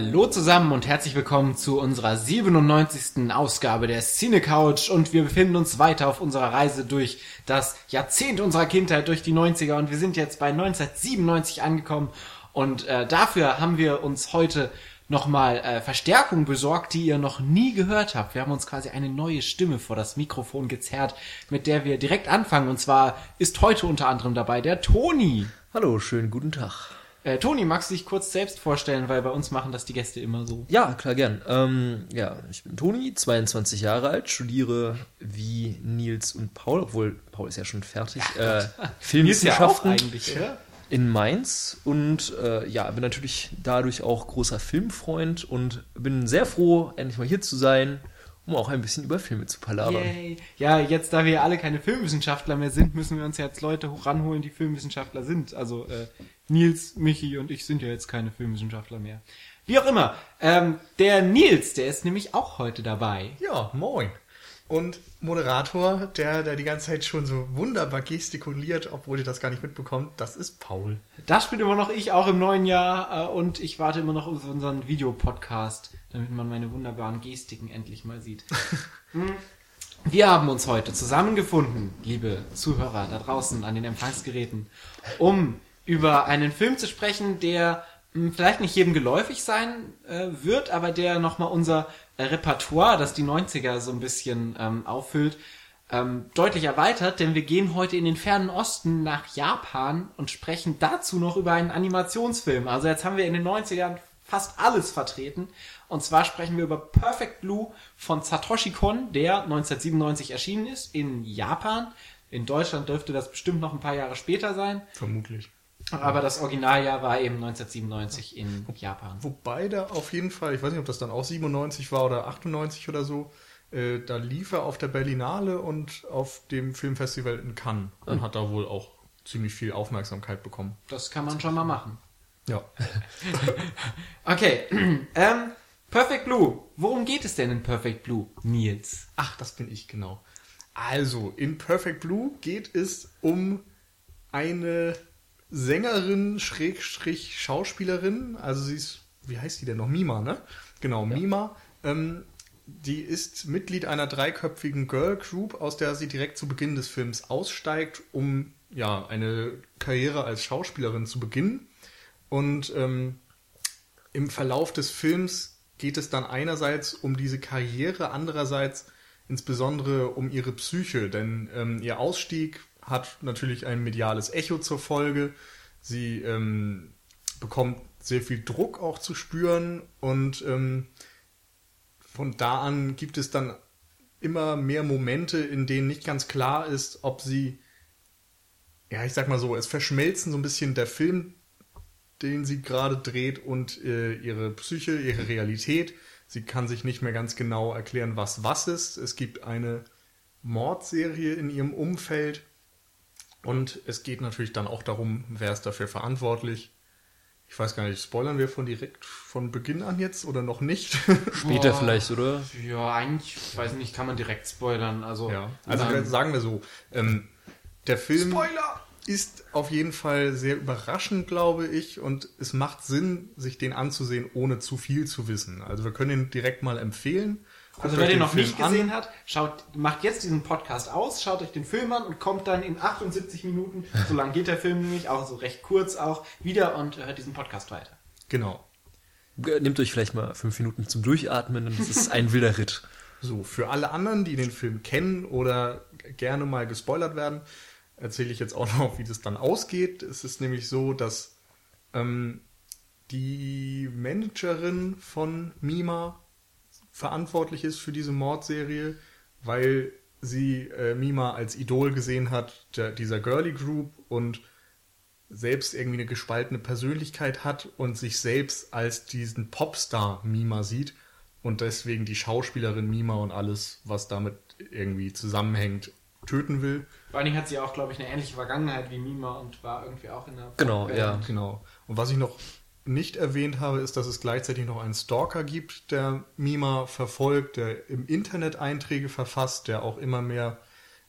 Hallo zusammen und herzlich willkommen zu unserer 97. Ausgabe der Cine Couch und wir befinden uns weiter auf unserer Reise durch das Jahrzehnt unserer Kindheit, durch die 90er und wir sind jetzt bei 1997 angekommen und äh, dafür haben wir uns heute nochmal äh, Verstärkung besorgt, die ihr noch nie gehört habt. Wir haben uns quasi eine neue Stimme vor das Mikrofon gezerrt, mit der wir direkt anfangen und zwar ist heute unter anderem dabei der Toni. Hallo, schönen guten Tag. Äh, Toni, magst du dich kurz selbst vorstellen, weil bei uns machen das die Gäste immer so. Ja, klar, gern. Ähm, ja, ich bin Toni, 22 Jahre alt, studiere wie Nils und Paul, obwohl Paul ist ja schon fertig, äh, Filmwissenschaften ja eigentlich, oder? in Mainz und äh, ja, bin natürlich dadurch auch großer Filmfreund und bin sehr froh, endlich mal hier zu sein, um auch ein bisschen über Filme zu palabern. Yay. Ja, jetzt da wir ja alle keine Filmwissenschaftler mehr sind, müssen wir uns jetzt Leute ranholen, die Filmwissenschaftler sind. Also äh, Nils, Michi und ich sind ja jetzt keine Filmwissenschaftler mehr. Wie auch immer, ähm, der Nils, der ist nämlich auch heute dabei. Ja, moin. Und Moderator, der, der die ganze Zeit schon so wunderbar gestikuliert, obwohl ihr das gar nicht mitbekommt, das ist Paul. Das bin immer noch ich, auch im neuen Jahr. Äh, und ich warte immer noch auf unseren Videopodcast, damit man meine wunderbaren Gestiken endlich mal sieht. Hm. Wir haben uns heute zusammengefunden, liebe Zuhörer da draußen an den Empfangsgeräten, um über einen Film zu sprechen, der mh, vielleicht nicht jedem geläufig sein äh, wird, aber der nochmal unser Repertoire, das die 90er so ein bisschen ähm, auffüllt, ähm, deutlich erweitert, denn wir gehen heute in den fernen Osten nach Japan und sprechen dazu noch über einen Animationsfilm. Also jetzt haben wir in den 90ern fast alles vertreten. Und zwar sprechen wir über Perfect Blue von Satoshi Kon, der 1997 erschienen ist in Japan. In Deutschland dürfte das bestimmt noch ein paar Jahre später sein. Vermutlich. Aber das Originaljahr war eben 1997 in Japan. Wobei da auf jeden Fall, ich weiß nicht, ob das dann auch 97 war oder 98 oder so, äh, da lief er auf der Berlinale und auf dem Filmfestival in Cannes und hat da wohl auch ziemlich viel Aufmerksamkeit bekommen. Das kann man schon mal machen. Ja. Okay, ähm, Perfect Blue. Worum geht es denn in Perfect Blue, Nils? Ach, das bin ich, genau. Also, in Perfect Blue geht es um eine Sängerin, Schrägstrich Schauspielerin. Also sie ist, wie heißt die denn noch? Mima, ne? Genau, Mima. Ähm, die ist Mitglied einer dreiköpfigen Girl Group, aus der sie direkt zu Beginn des Films aussteigt, um ja eine Karriere als Schauspielerin zu beginnen. Und ähm, im Verlauf des Films geht es dann einerseits um diese Karriere, andererseits insbesondere um ihre Psyche, denn ähm, ihr Ausstieg hat natürlich ein mediales Echo zur Folge. Sie ähm, bekommt sehr viel Druck auch zu spüren und ähm, von da an gibt es dann immer mehr Momente, in denen nicht ganz klar ist, ob sie, ja, ich sag mal so, es verschmelzen so ein bisschen der Film, den sie gerade dreht und äh, ihre Psyche, ihre Realität. Sie kann sich nicht mehr ganz genau erklären, was was ist. Es gibt eine Mordserie in ihrem Umfeld und es geht natürlich dann auch darum, wer ist dafür verantwortlich. Ich weiß gar nicht, spoilern wir von direkt von Beginn an jetzt oder noch nicht? Später Boah. vielleicht, oder? Ja, eigentlich, ich weiß nicht, kann man direkt spoilern. Also, ja, also sagen wir so, ähm, der Film Spoiler! ist auf jeden Fall sehr überraschend, glaube ich, und es macht Sinn, sich den anzusehen, ohne zu viel zu wissen. Also wir können ihn direkt mal empfehlen. Guckt Also wer den den noch Film nicht an. gesehen hat, schaut, macht jetzt diesen Podcast aus, schaut euch den Film an und kommt dann in 78 Minuten, so lang geht der Film nämlich, auch so recht kurz auch, wieder und hört diesen Podcast weiter. Genau. Nehmt euch vielleicht mal fünf Minuten zum Durchatmen und es ist ein wilder Ritt. So, für alle anderen, die den Film kennen oder gerne mal gespoilert werden, erzähle ich jetzt auch noch, wie das dann ausgeht. Es ist nämlich so, dass ähm, die Managerin von Mima verantwortlich ist für diese Mordserie, weil sie äh, Mima als Idol gesehen hat, der, dieser Girly Group und selbst irgendwie eine gespaltene Persönlichkeit hat und sich selbst als diesen Popstar Mima sieht und deswegen die Schauspielerin Mima und alles, was damit irgendwie zusammenhängt, töten will. Vor allen Dingen hat sie auch, glaube ich, eine ähnliche Vergangenheit wie Mima und war irgendwie auch in der Genau, Popband. ja. Genau. Und was ich noch nicht erwähnt habe, ist, dass es gleichzeitig noch einen Stalker gibt, der Mima verfolgt, der im Internet Einträge verfasst, der auch immer mehr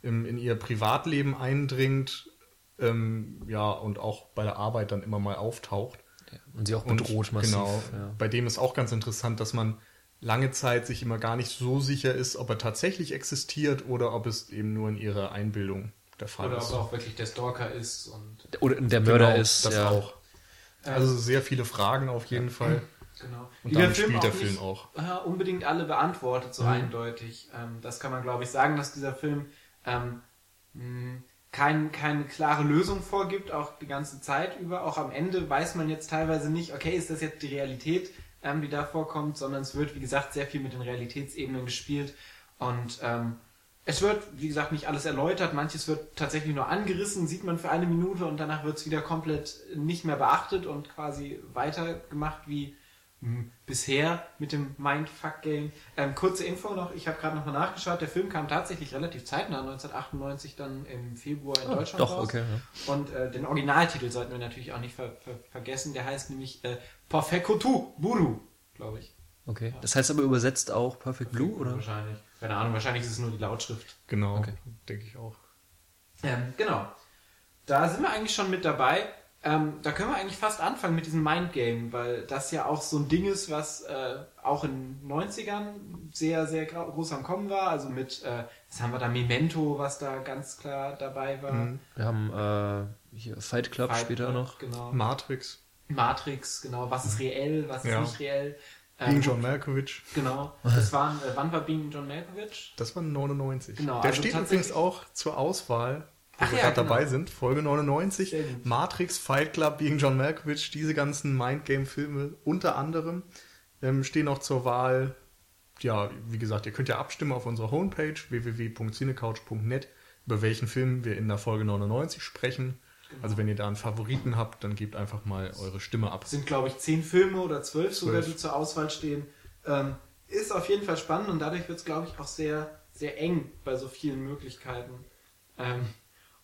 im, in ihr Privatleben eindringt, ähm, ja, und auch bei der Arbeit dann immer mal auftaucht. Und sie auch Und bedroht massiv. Genau. Ja. Bei dem ist auch ganz interessant, dass man lange Zeit sich immer gar nicht so sicher ist, ob er tatsächlich existiert oder ob es eben nur in ihrer Einbildung der Fall Oder ob ist. er auch wirklich der Stalker ist und Oder der Mörder Genau, ist. das ja. auch. Also sehr viele Fragen auf jeden Fall. genau. Und Film spielt der auch Film nicht, auch. unbedingt alle beantwortet, so eindeutig. Ähm, das kann man, glaube ich, sagen, dass dieser Film ähm, mh, kein, keine klare Lösung vorgibt, auch die ganze Zeit über. Auch am Ende weiß man jetzt teilweise nicht, okay, ist das jetzt die Realität, ähm, die da vorkommt, sondern es wird, wie gesagt, sehr viel mit den Realitätsebenen gespielt. Und ähm, es wird, wie gesagt, nicht alles erläutert. Manches wird tatsächlich nur angerissen, sieht man für eine Minute und danach wird es wieder komplett nicht mehr beachtet und quasi weitergemacht wie hm, bisher mit dem Mindfuck-Game. Ähm, kurze Info noch, ich habe gerade nochmal nachgeschaut, der Film kam tatsächlich relativ zeitnah, 1998 dann im Februar in Ah, Deutschland doch, raus. okay, Und äh, den Originaltitel sollten wir natürlich auch nicht ver ver vergessen, der heißt nämlich äh, Perfekotu Buru, glaube ich. Okay. Das heißt aber übersetzt auch Perfect Blue, oder? Wahrscheinlich. Keine Ahnung, wahrscheinlich ist es nur die Lautschrift. Genau, Okay. denke ich auch. Ähm, genau. Da sind wir eigentlich schon mit dabei. Ähm, da können wir eigentlich fast anfangen mit diesem Mindgame, weil das ja auch so ein Ding ist, was äh, auch in den 90ern sehr, sehr groß am Kommen war. Also mit, äh, was haben wir da, Memento, was da ganz klar dabei war. Mhm. Wir haben äh, hier Fight Club Fight später Club, noch. Genau. Matrix, Matrix, genau. Was ist reell, was ist Ja. nicht reell. Being Ähm, John Malkovich, Genau. Das waren, äh, wann war Being John Malkovich? das war 99. Genau, Der also steht übrigens auch zur Auswahl, wo Ach wir ja, gerade genau. dabei sind. Folge 99, Sehr gut. Matrix, Fight Club, Being John Malkovich, diese ganzen Mindgame-Filme unter anderem ähm, stehen auch zur Wahl. Ja, wie gesagt, ihr könnt ja abstimmen auf unserer Homepage www.cinecouch.net, über welchen Film wir in der Folge 99 sprechen. Genau. Also wenn ihr da einen Favoriten habt, dann gebt einfach mal eure Stimme ab. Es sind, glaube ich, zehn Filme oder zwölf sogar, die zur Auswahl stehen. Ähm, ist auf jeden Fall spannend und dadurch wird es, glaube ich, auch sehr, sehr eng bei so vielen Möglichkeiten. Ähm,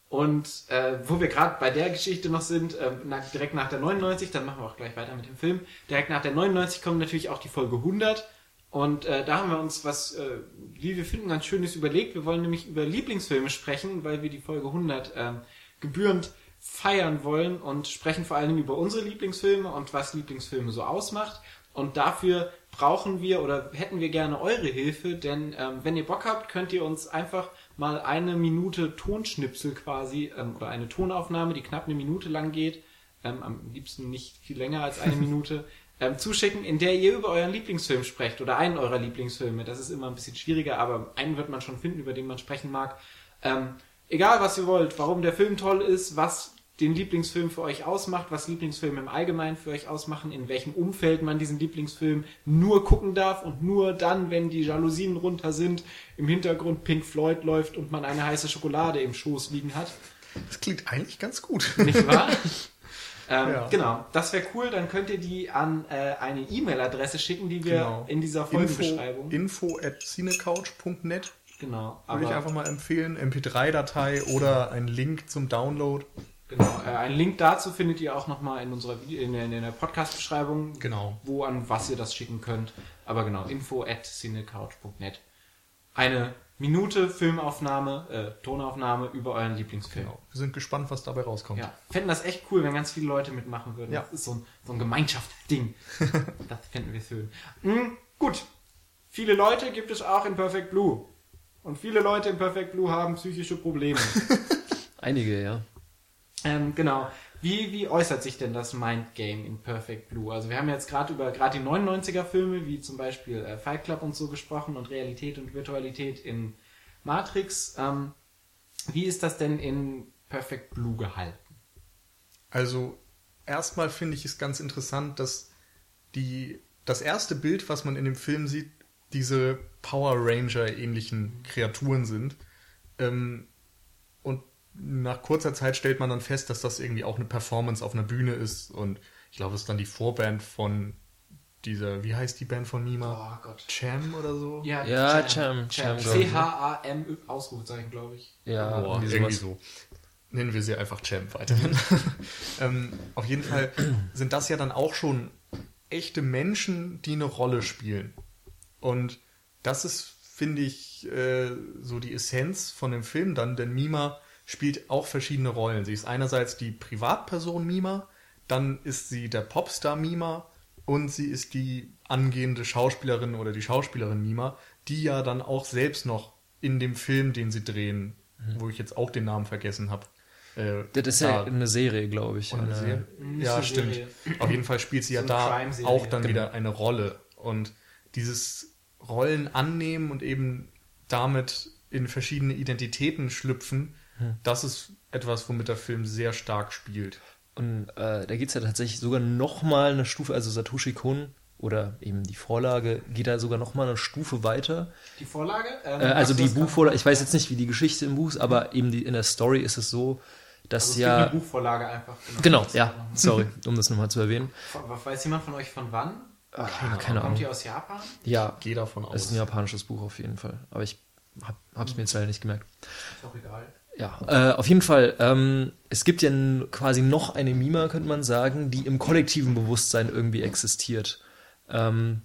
und äh, wo wir gerade bei der Geschichte noch sind, ähm, nach, direkt nach der 99, dann machen wir auch gleich weiter mit dem Film, direkt nach der 99 kommt natürlich auch die Folge 100. Und äh, da haben wir uns was, äh, wie wir finden, ganz Schönes überlegt. Wir wollen nämlich über Lieblingsfilme sprechen, weil wir die Folge 100 ähm, gebührend feiern wollen und sprechen vor Dingen über unsere Lieblingsfilme und was Lieblingsfilme so ausmacht. Und dafür brauchen wir oder hätten wir gerne eure Hilfe, denn ähm, wenn ihr Bock habt, könnt ihr uns einfach mal eine Minute Tonschnipsel quasi ähm, oder eine Tonaufnahme, die knapp eine Minute lang geht, ähm, am liebsten nicht viel länger als eine Minute, ähm, zuschicken, in der ihr über euren Lieblingsfilm sprecht oder einen eurer Lieblingsfilme. Das ist immer ein bisschen schwieriger, aber einen wird man schon finden, über den man sprechen mag. Ähm, egal, was ihr wollt, warum der Film toll ist, was den Lieblingsfilm für euch ausmacht, was Lieblingsfilme im Allgemeinen für euch ausmachen, in welchem Umfeld man diesen Lieblingsfilm nur gucken darf und nur dann, wenn die Jalousien runter sind, im Hintergrund Pink Floyd läuft und man eine heiße Schokolade im Schoß liegen hat. Das klingt eigentlich ganz gut. Nicht wahr? ähm, Ja. Genau, das wäre cool. Dann könnt ihr die an äh, eine E-Mail-Adresse schicken, die wir Genau. in dieser Info, Folgenbeschreibung. info at cinecouch.net genau, würde ich einfach mal empfehlen. MP3-Datei oder ein Link zum Download. Genau, äh, einen Link dazu findet ihr auch nochmal in unserer Video, in, der- in der Podcast-Beschreibung, Genau. wo an was ihr das schicken könnt. Aber genau, info at cinecouch.net. Eine Minute Filmaufnahme, äh, Tonaufnahme über euren Lieblingsfilm. genau. Wir sind gespannt, was dabei rauskommt. Ja, fänden das echt cool, wenn ganz viele Leute mitmachen würden. Ja. Das ist so ein, so ein Gemeinschaftsding. das fänden wir schön. Mhm, gut. Viele Leute gibt es auch in Perfect Blue. Und viele Leute in Perfect Blue haben psychische Probleme. Einige, ja. Ähm, genau. Wie, wie äußert sich denn das Mind Game in Perfect Blue? Also wir haben jetzt gerade über gerade die 99er Filme, wie zum Beispiel äh, Fight Club und so gesprochen und Realität und Virtualität in Matrix. Ähm, wie ist das denn in Perfect Blue gehalten? Also erstmal finde ich es ganz interessant, dass die, das erste Bild, was man in dem Film sieht, diese Power Ranger ähnlichen Kreaturen sind. Ähm, nach kurzer Zeit stellt man dann fest, dass das irgendwie auch eine Performance auf einer Bühne ist. Und ich glaube, das ist dann die Vorband von dieser, wie heißt die Band von Nima? Oh Gott. Cham oder so? Ja, Ja, Cham, Cham, ich, ne? C-H-A-M, Ausrufezeichen, glaube ich. Ja, Boah, irgendwie irgendwie so. Nennen wir sie einfach Champ weiterhin. ähm, auf jeden Fall sind das ja dann auch schon echte Menschen, die eine Rolle spielen. Und das ist, finde ich, äh, so die Essenz von dem Film dann, denn Mima spielt auch verschiedene Rollen. Sie ist einerseits die Privatperson Mima, dann ist sie der Popstar-Mima und sie ist die angehende Schauspielerin oder die Schauspielerin Mima, die ja dann auch selbst noch in dem Film, den sie drehen, wo ich jetzt auch den Namen vergessen habe. Äh, Das ist ja eine Serie, glaube ich. eine Serie. Ja, stimmt. Serie. Auf jeden Fall spielt sie ja So da auch dann Genau. wieder eine Rolle. Und dieses Rollen annehmen und eben damit in verschiedene Identitäten schlüpfen, Hm. das ist etwas, womit der Film sehr stark spielt. Und äh, da geht es ja tatsächlich sogar noch mal eine Stufe, also Satoshi Kon oder eben die Vorlage geht da sogar noch mal eine Stufe weiter. Die Vorlage? Ähm, Äh, also die Buchvorlage, ich weiß jetzt nicht, wie die Geschichte im Buch ist, aber eben die, in der Story ist es so, dass Also es ja... eine Buchvorlage einfach. Genau, ja, sorry, um das nochmal zu erwähnen. Weiß jemand von euch von wann? Ah, keine Kommt Ahnung. die aus Japan? Ja, Gehe davon es ist aus. ein japanisches Buch auf jeden Fall, aber ich hab, hab's mir jetzt leider nicht gemerkt. Ist auch egal. Ja, äh, auf jeden Fall. Ähm, es gibt ja quasi noch eine Mima, könnte man sagen, die im kollektiven Bewusstsein irgendwie existiert. Ähm,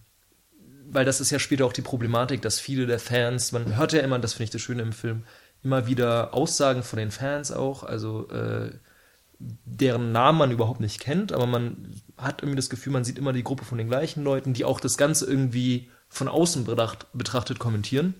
weil das ist ja später auch die Problematik, dass viele der Fans, man hört ja immer, das finde ich das Schöne im Film, immer wieder Aussagen von den Fans auch, also äh, deren Namen man überhaupt nicht kennt, aber man hat irgendwie das Gefühl, man sieht immer die Gruppe von den gleichen Leuten, die auch das Ganze irgendwie von außen betracht, betrachtet kommentieren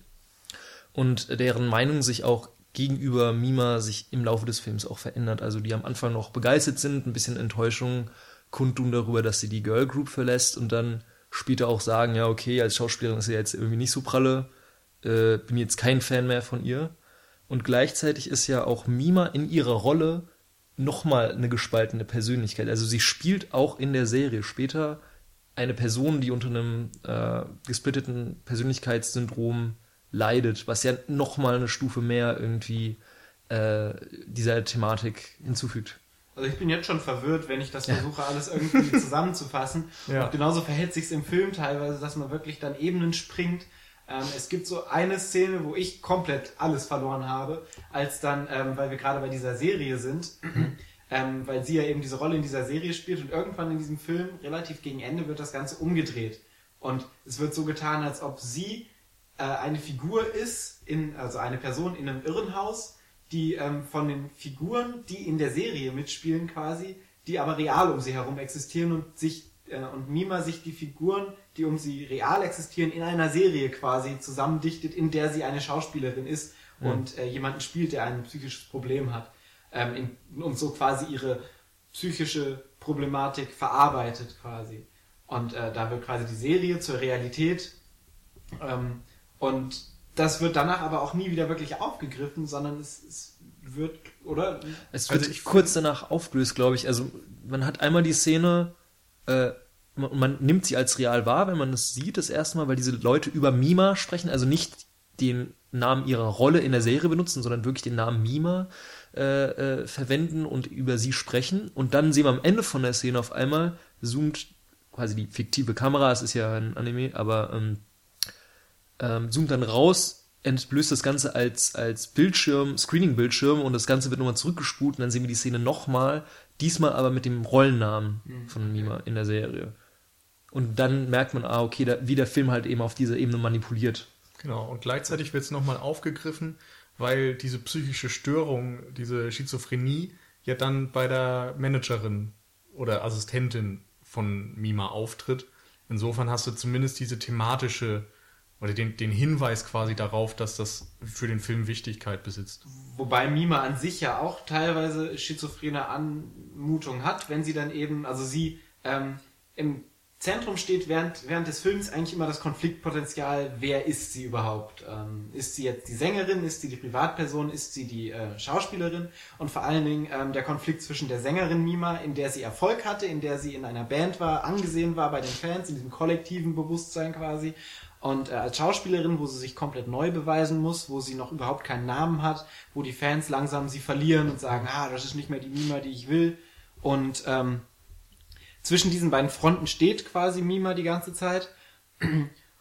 und deren Meinung sich auch gegenüber Mima sich im Laufe des Films auch verändert. Also die am Anfang noch begeistert sind, ein bisschen Enttäuschung kundtun darüber, dass sie die Girl Group verlässt und dann später auch sagen, ja okay, als Schauspielerin ist sie jetzt irgendwie nicht so pralle, äh, bin jetzt kein Fan mehr von ihr. Und gleichzeitig ist ja auch Mima in ihrer Rolle nochmal eine gespaltene Persönlichkeit. Also sie spielt auch in der Serie später eine Person, die unter einem äh, gesplitteten Persönlichkeitssyndrom leidet, was ja nochmal eine Stufe mehr irgendwie äh, dieser Thematik hinzufügt. Also ich bin jetzt schon verwirrt, wenn ich das versuche, alles irgendwie zusammenzufassen. Ja. Und genauso verhält sich im Film teilweise, dass man wirklich dann Ebenen springt. Ähm, es gibt so eine Szene, wo ich komplett alles verloren habe, als dann, ähm, weil wir gerade bei dieser Serie sind, ähm, weil sie ja eben diese Rolle in dieser Serie spielt und irgendwann in diesem Film, relativ gegen Ende, wird das Ganze umgedreht. Und es wird so getan, als ob sie äh, eine Figur ist, in, also eine Person in einem Irrenhaus, die ähm, von den Figuren, die in der Serie mitspielen quasi, die aber real um sie herum existieren und sich äh, und Mima sich die Figuren, die um sie real existieren, in einer Serie quasi zusammendichtet, in der sie eine Schauspielerin ist und äh, jemanden spielt, der ein psychisches Problem hat ähm, in, und so quasi ihre psychische Problematik verarbeitet quasi. Und äh, da wird quasi die Serie zur Realität ähm, und das wird danach aber auch nie wieder wirklich aufgegriffen, sondern es, es wird, oder? Es wird Also ich kurz danach aufgelöst, glaube ich. Also man hat einmal die Szene, äh, man, man nimmt sie als real wahr, wenn man es sieht, das erste Mal, weil diese Leute über Mima sprechen, also nicht den Namen ihrer Rolle in der Serie benutzen, sondern wirklich den Namen Mima äh, äh, verwenden und über sie sprechen. Und dann sehen wir am Ende von der Szene auf einmal, zoomt quasi die fiktive Kamera, es ist ja ein Anime, aber ähm, ähm, zoomt dann raus, entblößt das Ganze als, als Bildschirm, Screening-Bildschirm und das Ganze wird nochmal zurückgespult und dann sehen wir die Szene nochmal, diesmal aber mit dem Rollennamen von Mima in der Serie. Und dann merkt man, ah, okay, da, wie der Film halt eben auf dieser Ebene manipuliert. Genau, und gleichzeitig wird es nochmal aufgegriffen, weil diese psychische Störung, diese Schizophrenie ja dann bei der Managerin oder Assistentin von Mima auftritt. Insofern hast du zumindest diese thematische oder den, den Hinweis quasi darauf, dass das für den Film Wichtigkeit besitzt. Wobei Mima an sich ja auch teilweise schizophrene Anmutung hat, wenn sie dann eben, also sie ähm, im Zentrum steht während, während des Films eigentlich immer das Konfliktpotenzial, wer ist sie überhaupt? Ähm, ist sie jetzt die Sängerin, ist sie die Privatperson, ist sie die äh, Schauspielerin? Und vor allen Dingen ähm, der Konflikt zwischen der Sängerin Mima, in der sie Erfolg hatte, in der sie in einer Band war, angesehen war bei den Fans, in diesem kollektiven Bewusstsein quasi. Und äh, als Schauspielerin, wo sie sich komplett neu beweisen muss, wo sie noch überhaupt keinen Namen hat, wo die Fans langsam sie verlieren und sagen, ah, das ist nicht mehr die Mima, die ich will. Und ähm, zwischen diesen beiden Fronten steht quasi Mima die ganze Zeit.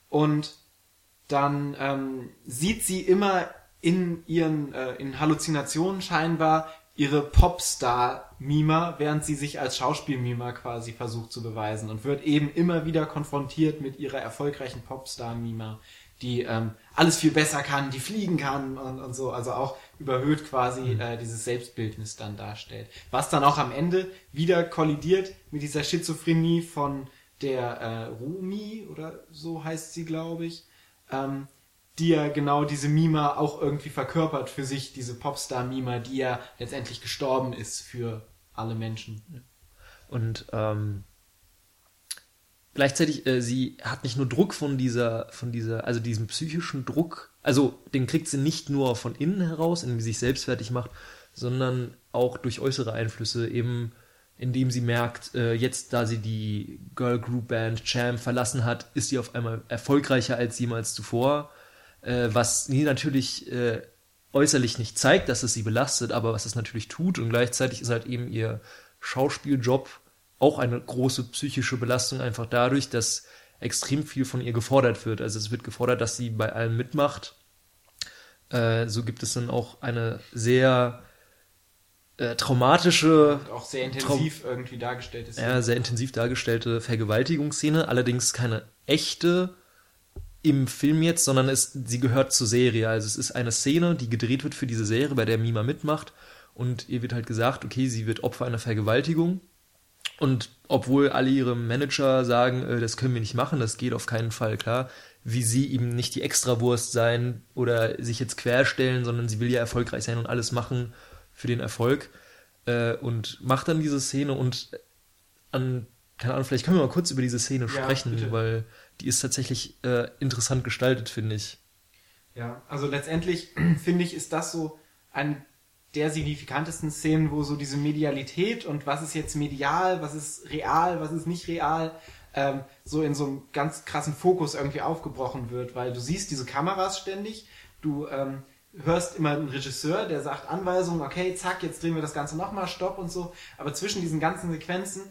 Und dann ähm, sieht sie immer in ihren äh, in Halluzinationen scheinbar ihre Popstar-Mima, während sie sich als Schauspiel-Mima quasi versucht zu beweisen und wird eben immer wieder konfrontiert mit ihrer erfolgreichen Popstar-Mima, die ähm, alles viel besser kann, die fliegen kann und, und so, also auch überhöht quasi äh, dieses Selbstbildnis dann darstellt. Was dann auch am Ende wieder kollidiert mit dieser Schizophrenie von der äh, Rumi oder so heißt sie, glaube ich, ähm, die ja genau diese Mima auch irgendwie verkörpert für sich, diese Popstar-Mima, die ja letztendlich gestorben ist für alle Menschen. Und ähm, gleichzeitig, äh, sie hat nicht nur Druck von dieser, von dieser, also diesem psychischen Druck, also den kriegt sie nicht nur von innen heraus, indem sie sich selbst fertig macht, sondern auch durch äußere Einflüsse, eben indem sie merkt, äh, jetzt da sie die Girl Group Band Champ verlassen hat, ist sie auf einmal erfolgreicher als jemals zuvor, äh, was sie natürlich äh, äußerlich nicht zeigt, dass es sie belastet, aber was es natürlich tut und gleichzeitig ist halt eben ihr Schauspieljob auch eine große psychische Belastung, einfach dadurch, dass extrem viel von ihr gefordert wird. Also es wird gefordert, dass sie bei allem mitmacht. Äh, so gibt es dann auch eine sehr äh, traumatische, Und auch sehr intensiv irgendwie dargestellt ist. ja, sehr intensiv dargestellte Vergewaltigungsszene, allerdings keine echte im Film jetzt, sondern es, sie gehört zur Serie. Also es ist eine Szene, die gedreht wird für diese Serie, bei der Mima mitmacht. Und ihr wird halt gesagt, okay, sie wird Opfer einer Vergewaltigung. Und obwohl alle ihre Manager sagen, äh, das können wir nicht machen, das geht auf keinen Fall klar, wie sie eben nicht die Extrawurst sein oder sich jetzt querstellen, sondern sie will ja erfolgreich sein und alles machen für den Erfolg äh, und macht dann diese Szene. Und an, keine Ahnung, vielleicht können wir mal kurz über diese Szene Ja, sprechen, bitte. weil die ist tatsächlich äh, interessant gestaltet, finde ich. Ja, also letztendlich finde ich, ist das so eine der signifikantesten Szenen, wo so diese Medialität und was ist jetzt medial, was ist real, was ist nicht real, ähm, so in so einem ganz krassen Fokus irgendwie aufgebrochen wird, weil du siehst diese Kameras ständig, du ähm, hörst immer einen Regisseur, der sagt Anweisungen, okay, zack, jetzt drehen wir das Ganze nochmal, stopp und so, aber zwischen diesen ganzen Sequenzen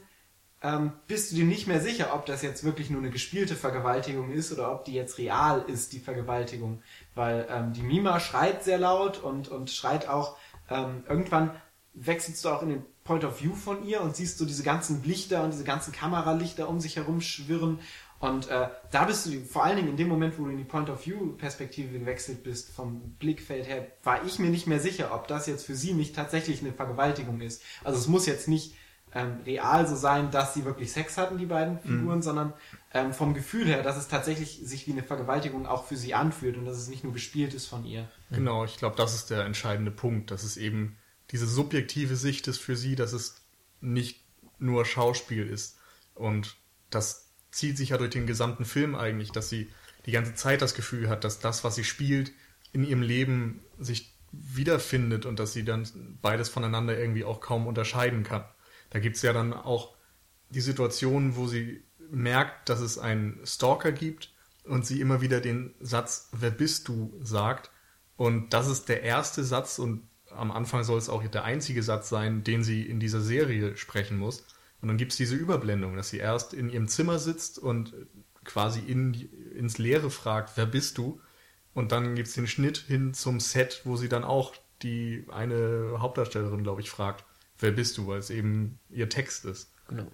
ähm, bist du dir nicht mehr sicher, ob das jetzt wirklich nur eine gespielte Vergewaltigung ist oder ob die jetzt real ist, die Vergewaltigung. Weil ähm, die Mima schreit sehr laut und, und schreit auch, ähm, irgendwann wechselst du auch in den Point of View von ihr und siehst so diese ganzen Lichter und diese ganzen Kameralichter um sich herum schwirren. Und äh, da bist du, vor allen Dingen in dem Moment, wo du in die Point of View Perspektive gewechselt bist, vom Blickfeld her, war ich mir nicht mehr sicher, ob das jetzt für sie nicht tatsächlich eine Vergewaltigung ist. Also es muss jetzt nicht ähm, real so sein, dass sie wirklich Sex hatten, die beiden Figuren, sondern ähm, vom Gefühl her, dass es tatsächlich sich wie eine Vergewaltigung auch für sie anfühlt und dass es nicht nur gespielt ist von ihr. Genau, ich glaube, das ist der entscheidende Punkt, dass es eben diese subjektive Sicht ist für sie, dass es nicht nur Schauspiel ist. Und das zieht sich ja durch den gesamten Film eigentlich, dass sie die ganze Zeit das Gefühl hat, dass das, was sie spielt, in ihrem Leben sich wiederfindet und dass sie dann beides voneinander irgendwie auch kaum unterscheiden kann. Da gibt's ja dann auch die Situation, wo sie merkt, dass es einen Stalker gibt und sie immer wieder den Satz, wer bist du, sagt. Und das ist der erste Satz und am Anfang soll es auch der einzige Satz sein, den sie in dieser Serie sprechen muss. Und dann gibt's diese Überblendung, dass sie erst in ihrem Zimmer sitzt und quasi in, ins Leere fragt, wer bist du? Und dann gibt's den Schnitt hin zum Set, wo sie dann auch die eine Hauptdarstellerin, glaube ich, fragt, wer bist du, weil es eben ihr Text ist. Genau.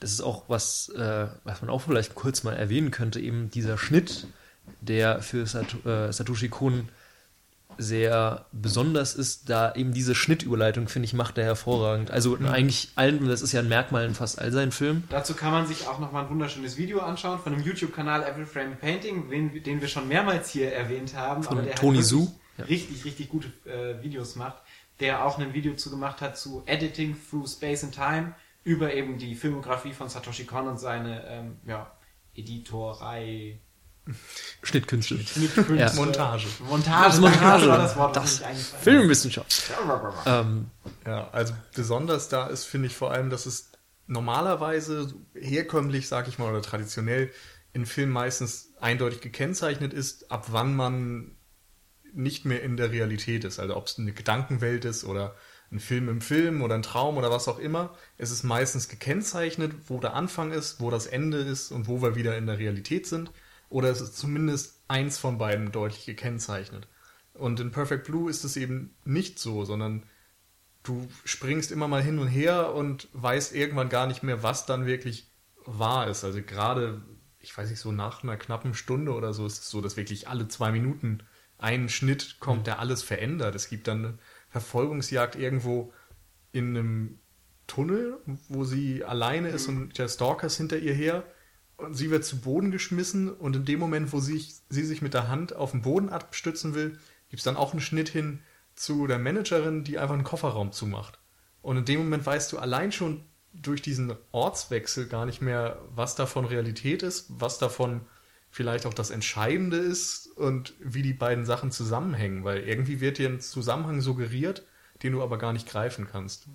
Das ist auch was, äh, was man auch vielleicht kurz mal erwähnen könnte, eben dieser Schnitt, der für Sat äh, Satoshi Kon sehr besonders ist, da eben diese Schnittüberleitung, finde ich, macht er hervorragend. Also in eigentlich allen, das ist ja ein Merkmal in fast all seinen Filmen. Dazu kann man sich auch nochmal ein wunderschönes Video anschauen von dem YouTube-Kanal Every Frame Painting, den, den wir schon mehrmals hier erwähnt haben. Von aber der Tony halt Su. Ja. Richtig, richtig gute äh, Videos macht. Der auch ein Video zu gemacht hat zu Editing Through Space and Time über eben die Filmografie von Satoshi Kon und seine ähm, ja, Editorei. Schnittkünste. Schnittkünste. Ja. Montage. Montage, Das Montage. das war das Wort, Das eingefallen Filmwissenschaft. Ähm, Ja, also besonders da ist, finde ich vor allem, dass es normalerweise herkömmlich, sag ich mal, oder traditionell in Filmen meistens eindeutig gekennzeichnet ist, ab wann man nicht mehr in der Realität ist. Also ob es eine Gedankenwelt ist oder ein Film im Film oder ein Traum oder was auch immer. Es ist meistens gekennzeichnet, wo der Anfang ist, wo das Ende ist und wo wir wieder in der Realität sind. Oder es ist zumindest eins von beiden deutlich gekennzeichnet. Und in Perfect Blue ist es eben nicht so, sondern du springst immer mal hin und her und weißt irgendwann gar nicht mehr, was dann wirklich wahr ist. Also gerade ich weiß nicht, so nach einer knappen Stunde oder so ist es so, dass wirklich alle zwei Minuten ein Schnitt kommt, der alles verändert. Es gibt dann eine Verfolgungsjagd irgendwo in einem Tunnel, wo sie alleine ist und der Stalker ist hinter ihr her und sie wird zu Boden geschmissen und in dem Moment, wo sie, sie sich mit der Hand auf den Boden abstützen will, gibt es dann auch einen Schnitt hin zu der Managerin, die einfach einen Kofferraum zumacht. Und in dem Moment weißt du allein schon durch diesen Ortswechsel gar nicht mehr, was davon Realität ist, was davon vielleicht auch das Entscheidende ist und wie die beiden Sachen zusammenhängen, weil irgendwie wird dir ein Zusammenhang suggeriert, den du aber gar nicht greifen kannst.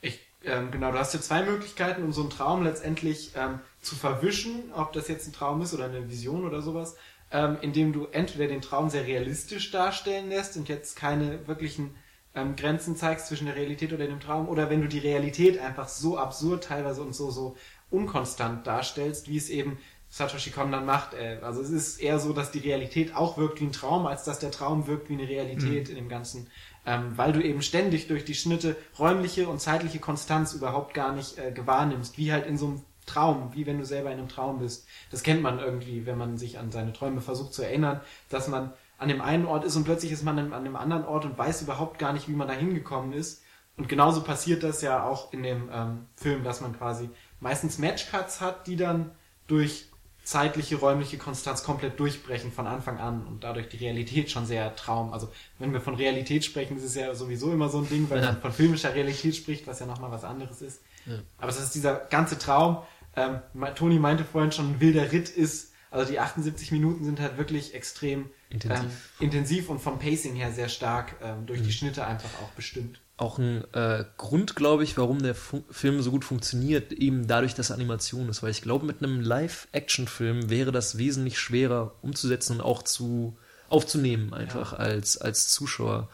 Ich, ähm, genau, du hast ja zwei Möglichkeiten, um so einen Traum letztendlich ähm, zu verwischen, ob das jetzt ein Traum ist oder eine Vision oder sowas, ähm, indem du entweder den Traum sehr realistisch darstellen lässt und jetzt keine wirklichen ähm, Grenzen zeigst zwischen der Realität oder dem Traum, oder wenn du die Realität einfach so absurd teilweise und so, so unkonstant darstellst, wie es eben Satoshi Kon dann macht. Äh, also es ist eher so, dass die Realität auch wirkt wie ein Traum, als dass der Traum wirkt wie eine Realität mhm. in dem Ganzen. Ähm, weil du eben ständig durch die Schnitte räumliche und zeitliche Konstanz überhaupt gar nicht äh, gewahrnimmst, wie halt in so einem Traum, wie wenn du selber in einem Traum bist. Das kennt man irgendwie, wenn man sich an seine Träume versucht zu erinnern, dass man an dem einen Ort ist und plötzlich ist man an dem anderen Ort und weiß überhaupt gar nicht, wie man da hingekommen ist. Und genauso passiert das ja auch in dem ähm, Film, dass man quasi meistens Matchcuts hat, die dann durch zeitliche, räumliche Konstanz komplett durchbrechen von Anfang an und dadurch die Realität schon sehr Traum. Also wenn wir von Realität sprechen, ist es ja sowieso immer so ein Ding, weil ja. man von filmischer Realität spricht, was ja nochmal was anderes ist. Ja. Aber es ist dieser ganze Traum. Ähm, Toni meinte vorhin schon, ein wilder Ritt ist, also die 78 Minuten sind halt wirklich extrem intensiv, ähm, intensiv und vom Pacing her sehr stark ähm, durch mhm. die Schnitte einfach auch bestimmt auch ein äh, Grund, glaube ich, warum der Fu Film so gut funktioniert, eben dadurch, dass Animation ist. Weil ich glaube, mit einem Live-Action-Film wäre das wesentlich schwerer umzusetzen und auch zu aufzunehmen, einfach ja. als, als Zuschauer.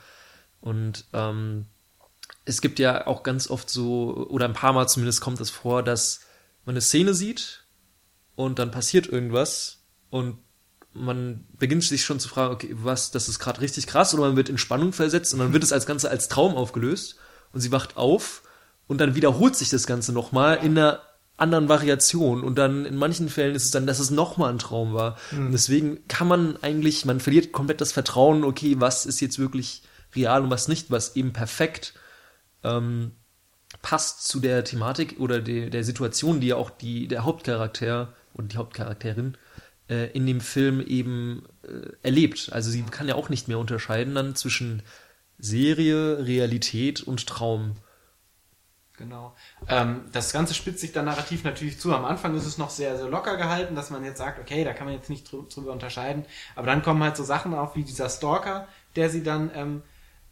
Und ähm, es gibt ja auch ganz oft so, oder ein paar Mal zumindest kommt es das vor, dass man eine Szene sieht und dann passiert irgendwas und man beginnt sich schon zu fragen, okay, was, das ist gerade richtig krass, oder man wird in Spannung versetzt und dann wird es als Ganze als Traum aufgelöst und sie wacht auf und dann wiederholt sich das Ganze nochmal in einer anderen Variation und dann in manchen Fällen ist es dann, dass es nochmal ein Traum war. Mhm. Und deswegen kann man eigentlich, man verliert komplett das Vertrauen, okay, was ist jetzt wirklich real und was nicht, was eben perfekt ähm, passt zu der Thematik oder de, der Situation, die ja auch die, der Hauptcharakter und die Hauptcharakterin äh, in dem Film eben äh, erlebt. Also sie kann ja auch nicht mehr unterscheiden dann zwischen Serie, Realität und Traum. Genau. Ähm, das Ganze spitzt sich dann narrativ natürlich zu. Am Anfang ist es noch sehr, sehr locker gehalten, dass man jetzt sagt, okay, da kann man jetzt nicht drüber unterscheiden. Aber dann kommen halt so Sachen auf wie dieser Stalker, der sie dann ähm,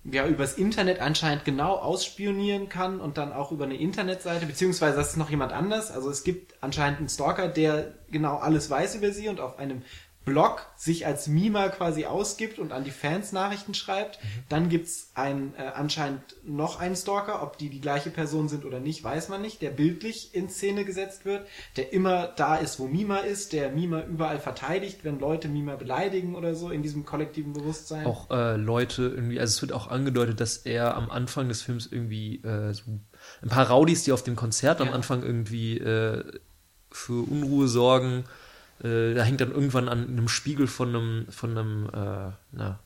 ja übers Internet anscheinend genau ausspionieren kann und dann auch über eine Internetseite, beziehungsweise das ist noch jemand anders. Also es gibt anscheinend einen Stalker, der genau alles weiß über sie und auf einem Blog sich als Mima quasi ausgibt und an die Fans Nachrichten schreibt. Mhm. Dann gibt's ein, äh, anscheinend noch einen Stalker, ob die die gleiche Person sind oder nicht, weiß man nicht, der bildlich in Szene gesetzt wird, der immer da ist, wo Mima ist, der Mima überall verteidigt, wenn Leute Mima beleidigen oder so in diesem kollektiven Bewusstsein. Auch äh, Leute irgendwie, also es wird auch angedeutet, dass er am Anfang des Films irgendwie äh, so ein paar Rowdies, die auf dem Konzert ja. am Anfang irgendwie äh, für Unruhe sorgen, äh, da hängt dann irgendwann an einem Spiegel von einem, von einem äh, na,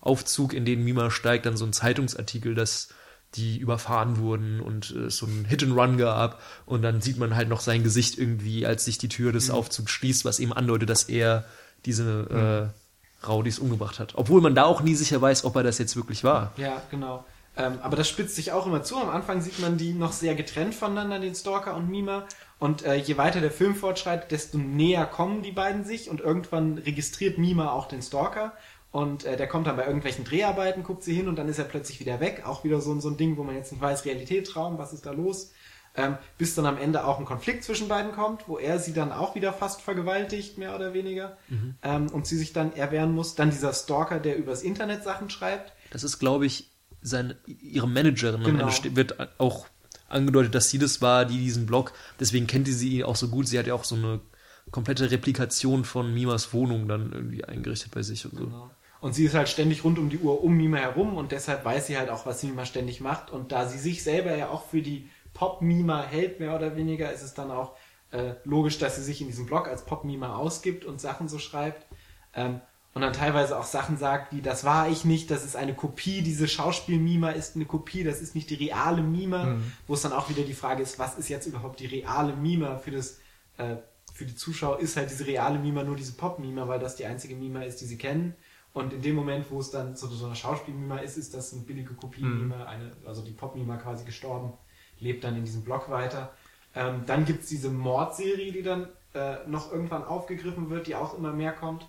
Aufzug, in den Mima steigt, dann so ein Zeitungsartikel, dass die überfahren wurden und äh, so ein Hit and Run gab und dann sieht man halt noch sein Gesicht irgendwie, als sich die Tür des mhm. Aufzugs schließt, was eben andeutet, dass er diese mhm. äh, Raudis umgebracht hat. Obwohl man da auch nie sicher weiß, ob er das jetzt wirklich war. Ja, genau. Ähm, aber das spitzt sich auch immer zu. Am Anfang sieht man die noch sehr getrennt voneinander, den Stalker und Mima. Und äh, je weiter der Film fortschreitet, desto näher kommen die beiden sich und irgendwann registriert Mima auch den Stalker. Und äh, der kommt dann bei irgendwelchen Dreharbeiten, guckt sie hin und dann ist er plötzlich wieder weg. Auch wieder so, so ein Ding, wo man jetzt nicht weiß, Realität, Traum, was ist da los? Ähm, bis dann am Ende auch ein Konflikt zwischen beiden kommt, wo er sie dann auch wieder fast vergewaltigt, mehr oder weniger. Mhm. Ähm, und sie sich dann erwehren muss. Dann dieser Stalker, der übers Internet Sachen schreibt. Das ist, glaube ich, seine, ihre Managerin genau. wird auch angedeutet, dass sie das war, die diesen Blog, deswegen kennt sie ihn auch so gut. Sie hat ja auch so eine komplette Replikation von Mimas Wohnung dann irgendwie eingerichtet bei sich und so. Genau. Und sie ist halt ständig rund um die Uhr um Mima herum und deshalb weiß sie halt auch, was Mima ständig macht. Und da sie sich selber ja auch für die Pop-Mima hält, mehr oder weniger, ist es dann auch äh, logisch, dass sie sich in diesem Blog als Pop-Mima ausgibt und Sachen so schreibt. Ähm, und dann teilweise auch Sachen sagt, wie das war ich nicht, das ist eine Kopie, diese Schauspiel-Mima ist eine Kopie, das ist nicht die reale Mima, Mhm. wo es dann auch wieder die Frage ist, was ist jetzt überhaupt die reale Mima für das, äh, für die Zuschauer ist halt diese reale Mima nur diese Pop-Mima, weil das die einzige Mima ist, die sie kennen. Und in dem Moment, wo es dann zu so einer Schauspiel-Mima ist, ist das eine billige Kopie-Mima, eine, also die Pop-Mima quasi gestorben, lebt dann in diesem Blog weiter. Ähm, dann gibt's diese Mordserie, die dann äh, noch irgendwann aufgegriffen wird, die auch immer mehr kommt.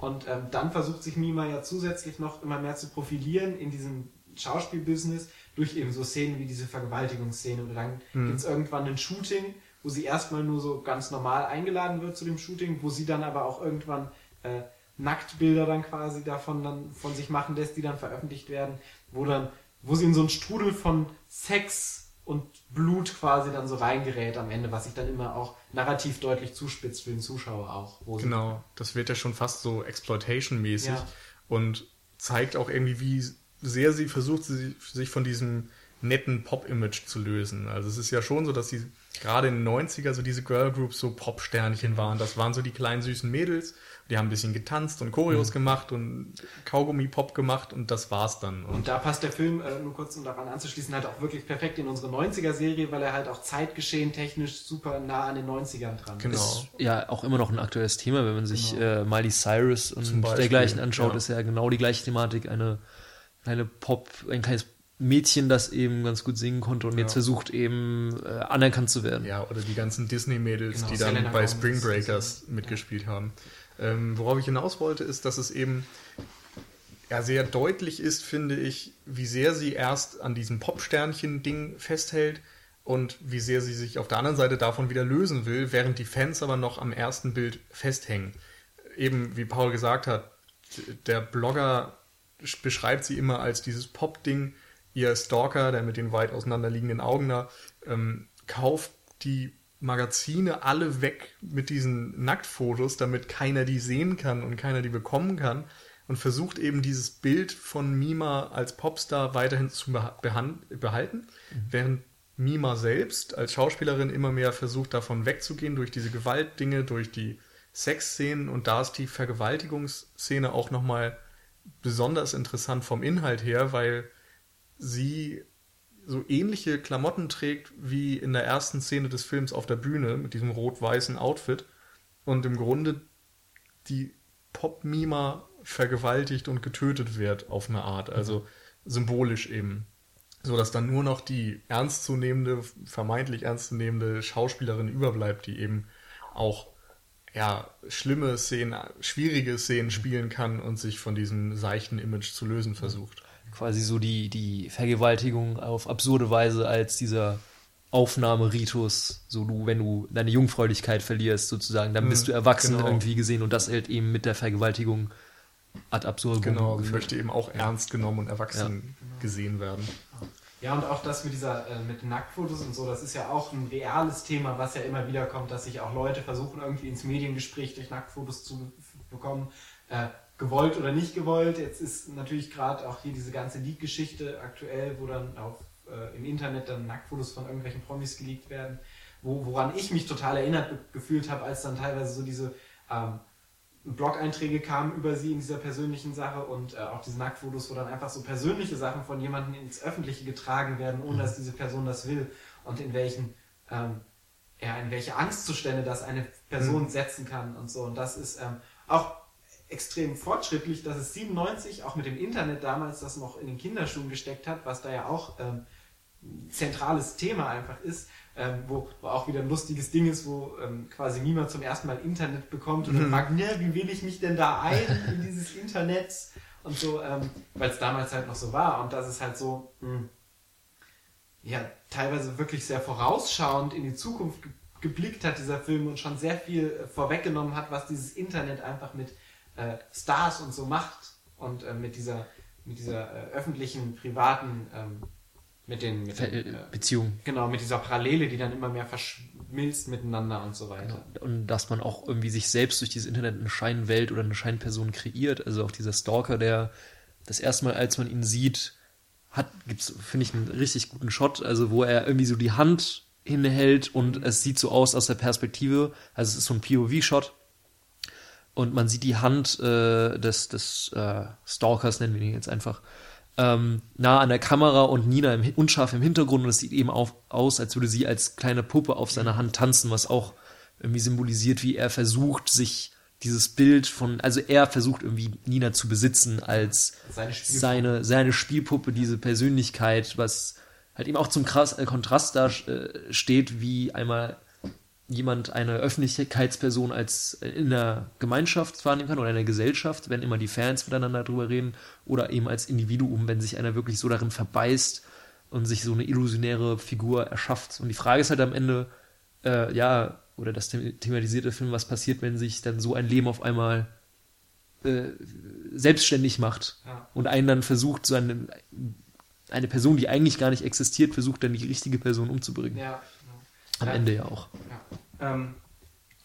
Und ähm, dann versucht sich Mima ja zusätzlich noch immer mehr zu profilieren in diesem Schauspielbusiness durch eben so Szenen wie diese Vergewaltigungsszene. Und dann gibt's irgendwann ein Shooting, wo sie erstmal nur so ganz normal eingeladen wird zu dem Shooting, wo sie dann aber auch irgendwann äh, Nacktbilder dann quasi davon dann von sich machen lässt, die dann veröffentlicht werden, wo dann, wo sie in so einen Strudel von Sex und Blut quasi dann so reingerät am Ende, was sich dann immer auch narrativ deutlich zuspitzt für den Zuschauer auch. Genau, das wird ja schon fast so Exploitation-mäßig Ja. und zeigt auch irgendwie, wie sehr sie versucht, sich von diesem netten Pop-Image zu lösen. Also es ist ja schon so, dass sie gerade in den 90er so diese Girl-Groups so Pop-Sternchen waren. Das waren so die kleinen süßen Mädels, die haben ein bisschen getanzt und Choreos gemacht und Kaugummi-Pop gemacht und das war's dann. Und Und da passt der Film, äh, nur kurz um daran anzuschließen, halt auch wirklich perfekt in unsere 90er-Serie, weil er halt auch zeitgeschehen technisch super nah an den 90ern dran Genau. ist. ja auch immer noch ein aktuelles Thema, wenn man sich äh, Miley Cyrus und dergleichen anschaut, ja. ist ja genau die gleiche Thematik. Eine kleine Pop, ein kleines Mädchen, das eben ganz gut singen konnte und jetzt versucht eben äh, anerkannt zu werden. Ja, oder die ganzen Disney-Mädels, Genau, die dann Selena bei Spring. Breakers mitgespielt haben. Ähm, worauf ich hinaus wollte, ist, dass es eben ja, sehr deutlich ist, finde ich, wie sehr sie erst an diesem Pop-Sternchen-Ding festhält und wie sehr sie sich auf der anderen Seite davon wieder lösen will, während die Fans aber noch am ersten Bild festhängen. Eben, wie Paul gesagt hat, der Blogger beschreibt sie immer als dieses Pop-Ding. Ihr Stalker, der mit den weit auseinanderliegenden Augen da, ähm, kauft die Magazine alle weg mit diesen Nacktfotos, damit keiner die sehen kann und keiner die bekommen kann und versucht eben dieses Bild von Mima als Popstar weiterhin zu behalten, während Mima selbst als Schauspielerin immer mehr versucht davon wegzugehen durch diese Gewaltdinge, durch die Sexszenen und da ist die Vergewaltigungsszene auch nochmal besonders interessant vom Inhalt her, weil sie so ähnliche Klamotten trägt wie in der ersten Szene des Films auf der Bühne mit diesem rot-weißen Outfit und im Grunde die Pop-Mima vergewaltigt und getötet wird auf eine Art, also symbolisch eben. So dass dann nur noch die ernstzunehmende, vermeintlich ernstzunehmende Schauspielerin überbleibt, die eben auch ja, schlimme Szenen, schwierige Szenen spielen kann und sich von diesem seichten Image zu lösen versucht. Quasi so die, die Vergewaltigung auf absurde Weise als dieser Aufnahmeritus, so du, wenn du deine Jungfräulichkeit verlierst, sozusagen, dann bist Mhm, du erwachsen genau. irgendwie gesehen und das halt eben mit der Vergewaltigung ad absurdum. Genau, sie geführt. möchte eben auch ernst genommen und erwachsen gesehen werden. Ja, und auch das mit dieser, äh, mit den Nacktfotos und so, das ist ja auch ein reales Thema, was ja immer wieder kommt, dass sich auch Leute versuchen, irgendwie ins Mediengespräch durch Nacktfotos zu be- bekommen. Äh, gewollt oder nicht gewollt. Jetzt ist natürlich gerade auch hier diese ganze Leak-Geschichte aktuell, wo dann auf, äh, im Internet dann Nacktfotos von irgendwelchen Promis geleakt werden, wo, woran ich mich total erinnert gefühlt habe, als dann teilweise so diese ähm, Blog-Einträge kamen über sie in dieser persönlichen Sache und äh, auch diese Nacktfotos, wo dann einfach so persönliche Sachen von jemandem ins Öffentliche getragen werden, ohne dass diese Person das will und in welchen ähm, ja, in welche Angstzustände das eine Person setzen kann und so. Und das ist ähm, auch extrem fortschrittlich, dass es 97 auch mit dem Internet damals das noch in den Kinderschuhen gesteckt hat, was da ja auch ähm, ein zentrales Thema einfach ist, ähm, wo, wo auch wieder ein lustiges Ding ist, wo ähm, quasi niemand zum ersten Mal Internet bekommt und dann fragt, ne, wie will ich mich denn da ein in dieses Internet und so, ähm, weil es damals halt noch so war. Und das ist halt so, mh, ja, teilweise wirklich sehr vorausschauend in die Zukunft ge geblickt hat, dieser Film, und schon sehr viel äh, vorweggenommen hat, was dieses Internet einfach mit äh, Stars und so macht und äh, mit dieser, mit dieser äh, öffentlichen, privaten, ähm, mit den, mit den äh, äh, Beziehung. genau, mit dieser Parallele, die dann immer mehr verschmilzt miteinander und so weiter. Und dass man auch irgendwie sich selbst durch dieses Internet eine Scheinwelt oder eine Scheinperson kreiert. Also auch dieser Stalker, der das erste Mal, als man ihn sieht, hat, gibt's, finde ich, einen richtig guten Shot, also wo er irgendwie so die Hand hinhält und es sieht so aus aus der Perspektive, also es ist so ein POV-Shot und man sieht die Hand äh, des, des äh, Stalkers, nennen wir ihn jetzt einfach, ähm, nah an der Kamera und Nina im, unscharf im Hintergrund und es sieht eben auch aus, als würde sie als kleine Puppe auf seiner Hand tanzen, was auch irgendwie symbolisiert, wie er versucht, sich dieses Bild von, also er versucht irgendwie Nina zu besitzen als Seine Spielpuppe. seine, seine Spielpuppe, diese Persönlichkeit, was halt eben auch zum krass, äh, Kontrast da äh, steht, wie einmal jemand eine Öffentlichkeitsperson als äh, in der Gemeinschaft wahrnehmen kann oder in der Gesellschaft, wenn immer die Fans miteinander drüber reden, oder eben als Individuum, wenn sich einer wirklich so darin verbeißt und sich so eine illusionäre Figur erschafft. Und die Frage ist halt am Ende, äh, ja, oder das them- thematisierte Film, was passiert, wenn sich dann so ein Leben auf einmal äh, selbstständig macht Ja. und einen dann versucht, so eine, eine Person, die eigentlich gar nicht existiert, versucht dann die richtige Person umzubringen. Ja, Am Ja. Ende ja auch. Ja. Ähm,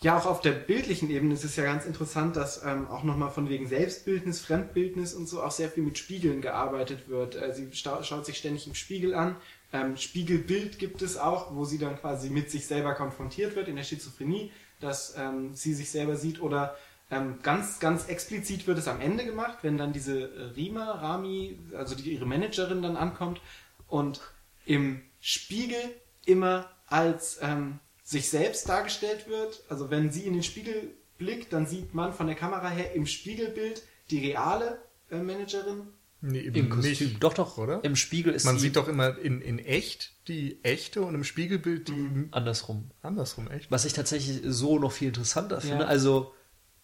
ja, auch auf der bildlichen Ebene ist es ja ganz interessant, dass ähm, auch nochmal von wegen Selbstbildnis, Fremdbildnis und so auch sehr viel mit Spiegeln gearbeitet wird. Äh, sie schaut sich ständig im Spiegel an. Ähm, Spiegelbild gibt es auch, wo sie dann quasi mit sich selber konfrontiert wird in der Schizophrenie, dass ähm, sie sich selber sieht oder ähm, ganz, ganz explizit wird es am Ende gemacht, wenn dann diese äh, Rima, Rami, also die, ihre Managerin dann ankommt und im Spiegel immer als ähm, sich selbst dargestellt wird. Also wenn sie in den Spiegel blickt, dann sieht man von der Kamera her im Spiegelbild die reale äh, Managerin. Nee, eben Im Kostüm. nicht. Doch, doch. Oder? Im Spiegel ist Man sie sieht doch immer in, in echt die echte und im Spiegelbild die andersrum. andersrum echt. Was ich tatsächlich so noch viel interessanter finde. Ja. Also,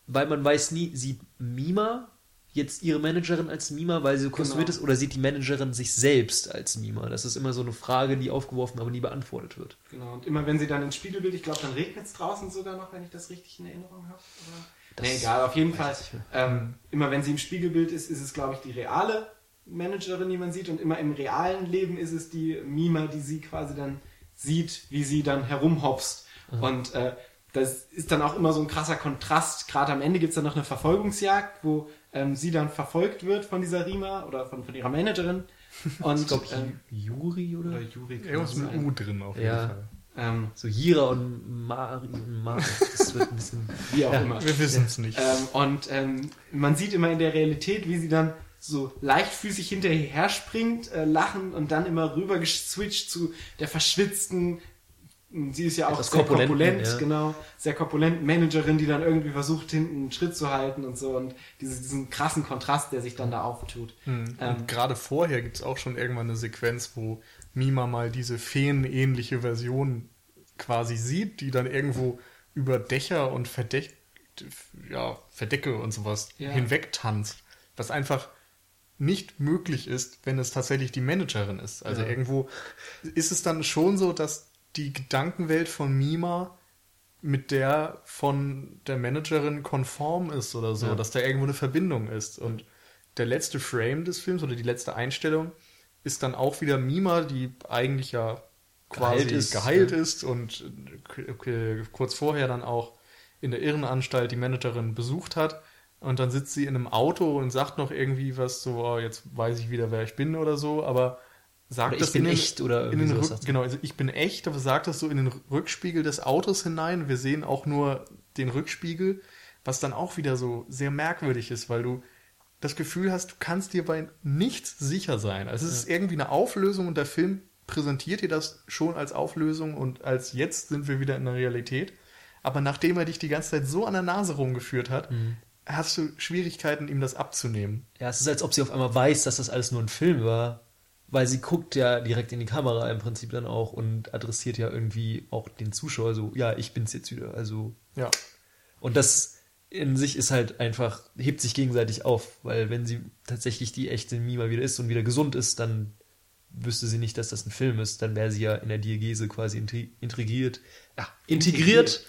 weil man weiß nie, sieht Mima jetzt ihre Managerin als Mima, weil sie so kostümiert Genau. ist, oder sieht die Managerin sich selbst als Mima? Das ist immer so eine Frage, die aufgeworfen, aber nie beantwortet wird. Genau. Und immer wenn sie dann ins Spiegelbild, ich glaube, dann regnet es draußen sogar noch, wenn ich das richtig in Erinnerung habe. Oder? Nee, egal, auf jeden Fall. Ähm, immer wenn sie im Spiegelbild ist, ist es, glaube ich, die reale Managerin, die man sieht. Und immer im realen Leben ist es die Mima, die sie quasi dann sieht, wie sie dann herumhopst. Und äh, das ist dann auch immer so ein krasser Kontrast. Gerade am Ende gibt es dann noch eine Verfolgungsjagd, wo ähm, sie dann verfolgt wird von dieser Rima oder von, von ihrer Managerin. Und Ich glaube, ähm, Juri oder? oder Juri kann Irgendwas mit. U drin auf jeden Ja. Fall. Ähm, So Jira und Mari und Mari. Das wird ein bisschen. wie auch Ja. immer. Wir wissen es nicht. Ähm, und ähm, man sieht immer in der Realität, wie sie dann so leichtfüßig hinterher springt, äh, lachen und dann immer rüber geswitcht zu der verschwitzten, sie ist ja auch sehr korpulent, ja. genau, sehr korpulenten Managerin, die dann irgendwie versucht, hinten einen Schritt zu halten und so und diese, diesen krassen Kontrast, der sich dann da auftut. Mhm. Ähm, und gerade vorher gibt es auch schon irgendwann eine Sequenz, wo Mima mal diese feenähnliche Version quasi sieht, die dann irgendwo über Dächer und Verdeck ja, Verdecke und sowas Ja. hinweg tanzt. Was einfach nicht möglich ist, wenn es tatsächlich die Managerin ist. Also Ja. irgendwo ist es dann schon so, dass die Gedankenwelt von Mima mit der von der Managerin konform ist oder so, Ja. dass da irgendwo eine Verbindung ist. Und der letzte Frame des Films oder die letzte Einstellung ist dann auch wieder Mima, die eigentlich ja quasi Geheilt ist, geheilt ja. ist und k- kurz vorher dann auch in der Irrenanstalt die Managerin besucht hat. Und dann sitzt sie in einem Auto und sagt noch irgendwie was so, oh, jetzt weiß ich wieder, wer ich bin oder so, aber sagt Oder das ich bin in den, echt oder in den Rück, genau, also ich bin echt, aber sagt das so in den Rückspiegel des Autos hinein. Wir sehen auch nur den Rückspiegel, was dann auch wieder so sehr merkwürdig ist, weil du das Gefühl hast, du kannst dir bei nichts sicher sein. Also es ist irgendwie eine Auflösung und der Film präsentiert dir das schon als Auflösung und als jetzt sind wir wieder in der Realität. Aber nachdem er dich die ganze Zeit so an der Nase rumgeführt hat, Mhm. hast du Schwierigkeiten, ihm das abzunehmen. Ja, es ist, als ob sie auf einmal weiß, dass das alles nur ein Film war. Weil sie guckt ja direkt in die Kamera im Prinzip dann auch und adressiert ja irgendwie auch den Zuschauer so, ja, ich bin's jetzt wieder. Also. Ja. Und das in sich ist halt einfach, hebt sich gegenseitig auf, weil wenn sie tatsächlich die echte Mima wieder ist und wieder gesund ist, dann wüsste sie nicht, dass das ein Film ist, dann wäre sie ja in der Diegese quasi integriert. Ja, integriert.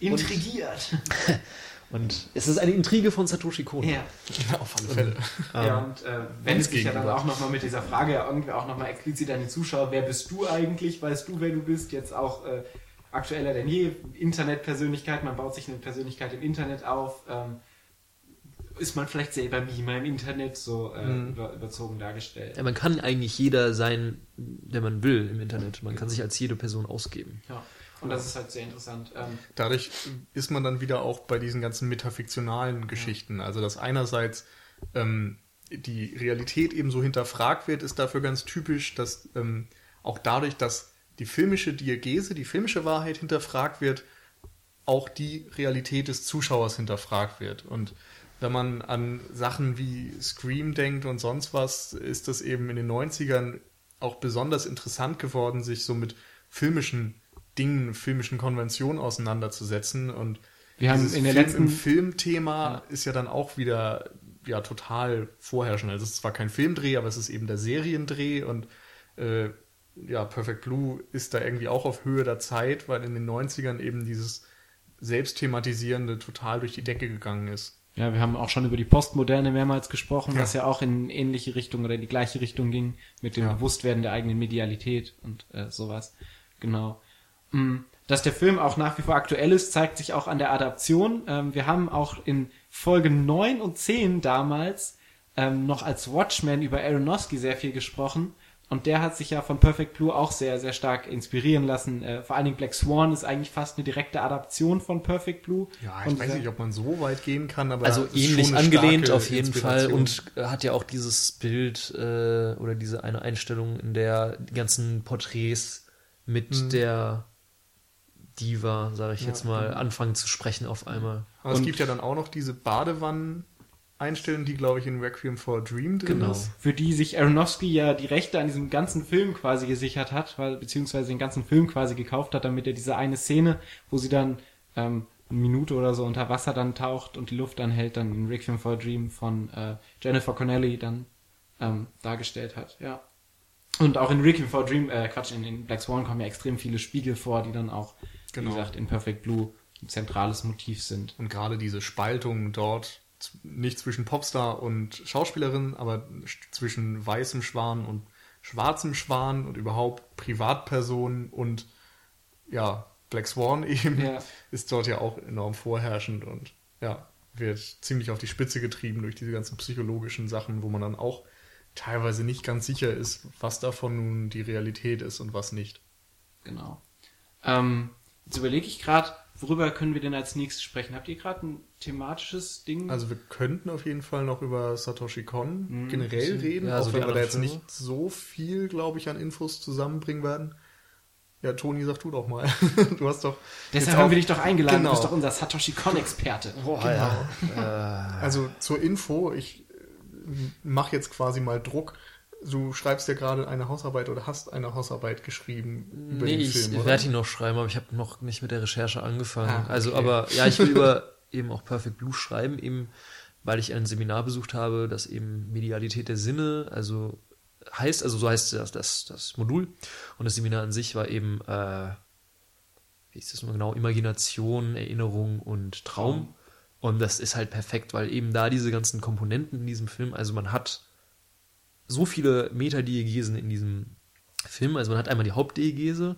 Intrigiert. Und es ist eine Intrige von Satoshi Kon. Ja. Auf alle Fälle. Ja, und äh, wenn es sich ja dann auch nochmal mit dieser Frage ja irgendwie auch nochmal explizit an die Zuschauer, wer bist du eigentlich, weißt du, wer du bist, jetzt auch äh, aktueller denn je, Internetpersönlichkeit, man baut sich eine Persönlichkeit im Internet auf, ähm, ist man vielleicht selber Mime im Internet so äh, über, überzogen dargestellt. Ja, man kann eigentlich jeder sein, der man will im Internet. Man kann sich als jede Person ausgeben. Ja. Und das ist halt sehr interessant. Ähm, Dadurch ist man dann wieder auch bei diesen ganzen metafiktionalen Geschichten. Also, dass einerseits ähm, die Realität eben so hinterfragt wird, ist dafür ganz typisch, dass ähm, auch dadurch, dass die filmische Diagese, die filmische Wahrheit hinterfragt wird, auch die Realität des Zuschauers hinterfragt wird. Und wenn man an Sachen wie Scream denkt und sonst was, ist das eben in den 90ern auch besonders interessant geworden, sich so mit filmischen Dingen, filmischen Konventionen auseinanderzusetzen. Und Wir haben in der Film letzten- im Filmthema ist ja dann auch wieder ja total vorherrschend. Also es ist zwar kein Filmdreh, aber es ist eben der Seriendreh und äh, ja, Perfect Blue ist da irgendwie auch auf Höhe der Zeit, weil in den 90ern eben dieses Selbstthematisierende total durch die Decke gegangen ist. Ja, wir haben auch schon über die Postmoderne mehrmals gesprochen, was ja auch in ähnliche Richtung oder die gleiche Richtung ging, mit dem Ja. Bewusstwerden der eigenen Medialität und äh, sowas. Genau. Mm, Dass der Film auch nach wie vor aktuell ist, zeigt sich auch an der Adaption. Ähm, wir haben auch in Folge 9 und 10 damals ähm, noch als Watchmen über Aronofsky sehr viel gesprochen. Und der hat sich ja von Perfect Blue auch sehr, sehr stark inspirieren lassen. Äh, vor allen Dingen Black Swan ist eigentlich fast eine direkte Adaption von Perfect Blue. Ja, ich weiß nicht, ob man so weit gehen kann, aber Also ähnlich schon eine angelehnt auf jeden Fall und äh, hat ja auch dieses Bild äh, oder diese eine Einstellung, in der die ganzen Porträts mit Mhm. der Diva, sage ich Ja, jetzt mal, genau. anfangen zu sprechen auf einmal. Aber es Und- gibt ja dann auch noch diese Badewannen-Einstellung, die, glaube ich, in Requiem for a Dream drin Genau. ist. für die sich Aronofsky ja die Rechte an diesem ganzen Film quasi gesichert hat, weil, beziehungsweise den ganzen Film quasi gekauft hat, damit er diese eine Szene, wo sie dann ähm, eine Minute oder so unter Wasser dann taucht und die Luft anhält, dann in Requiem for a Dream von äh, Jennifer Connelly dann ähm, dargestellt hat, ja. Und auch in Requiem for a Dream, äh, Quatsch, in, in Black Swan kommen ja extrem viele Spiegel vor, die dann auch, Genau. wie gesagt, in Perfect Blue ein zentrales Motiv sind. Und gerade diese Spaltung dort, nicht zwischen Popstar und Schauspielerin, aber sch- zwischen weißem Schwan und schwarzem Schwan und überhaupt Privatpersonen und ja, Black Swan eben, Ja. ist dort ja auch enorm vorherrschend und ja, wird ziemlich auf die Spitze getrieben durch diese ganzen psychologischen Sachen, wo man dann auch teilweise nicht ganz sicher ist, was davon nun die Realität ist und was nicht. Genau. Ähm, jetzt überlege ich gerade, worüber können wir denn als nächstes sprechen? Habt ihr gerade ein thematisches Ding? Also wir könnten auf jeden Fall noch über Satoshi Kon Mhm, generell bisschen. reden, Ja, so auch wenn wir da jetzt Filme. nicht so viel, glaube ich, an Infos zusammenbringen werden. Ja, Toni, sag du doch mal. du hast doch. Deshalb haben wir dich doch eingeladen. Genau. Du bist doch unser Satoshi Kon-Experte. Boah, ja. Also zur Info, ich mache jetzt quasi mal Druck. Du schreibst ja gerade eine Hausarbeit oder hast eine Hausarbeit geschrieben über nee, den ich Film, oder? werde ihn noch schreiben, aber ich habe noch nicht mit der Recherche angefangen. Ah, okay. Also, aber ja, ich will über eben auch Perfect Blue schreiben, eben weil ich ein Seminar besucht habe, das eben Medialität der Sinne, also heißt, also so heißt das, das, das Modul. Und das Seminar an sich war eben, äh, wie ist das mal genau, Imagination, Erinnerung und Traum. Und das ist halt perfekt, weil eben da diese ganzen Komponenten in diesem Film, also man hat so viele Metadiegesen in diesem Film. Also man hat einmal die Hauptdiegese,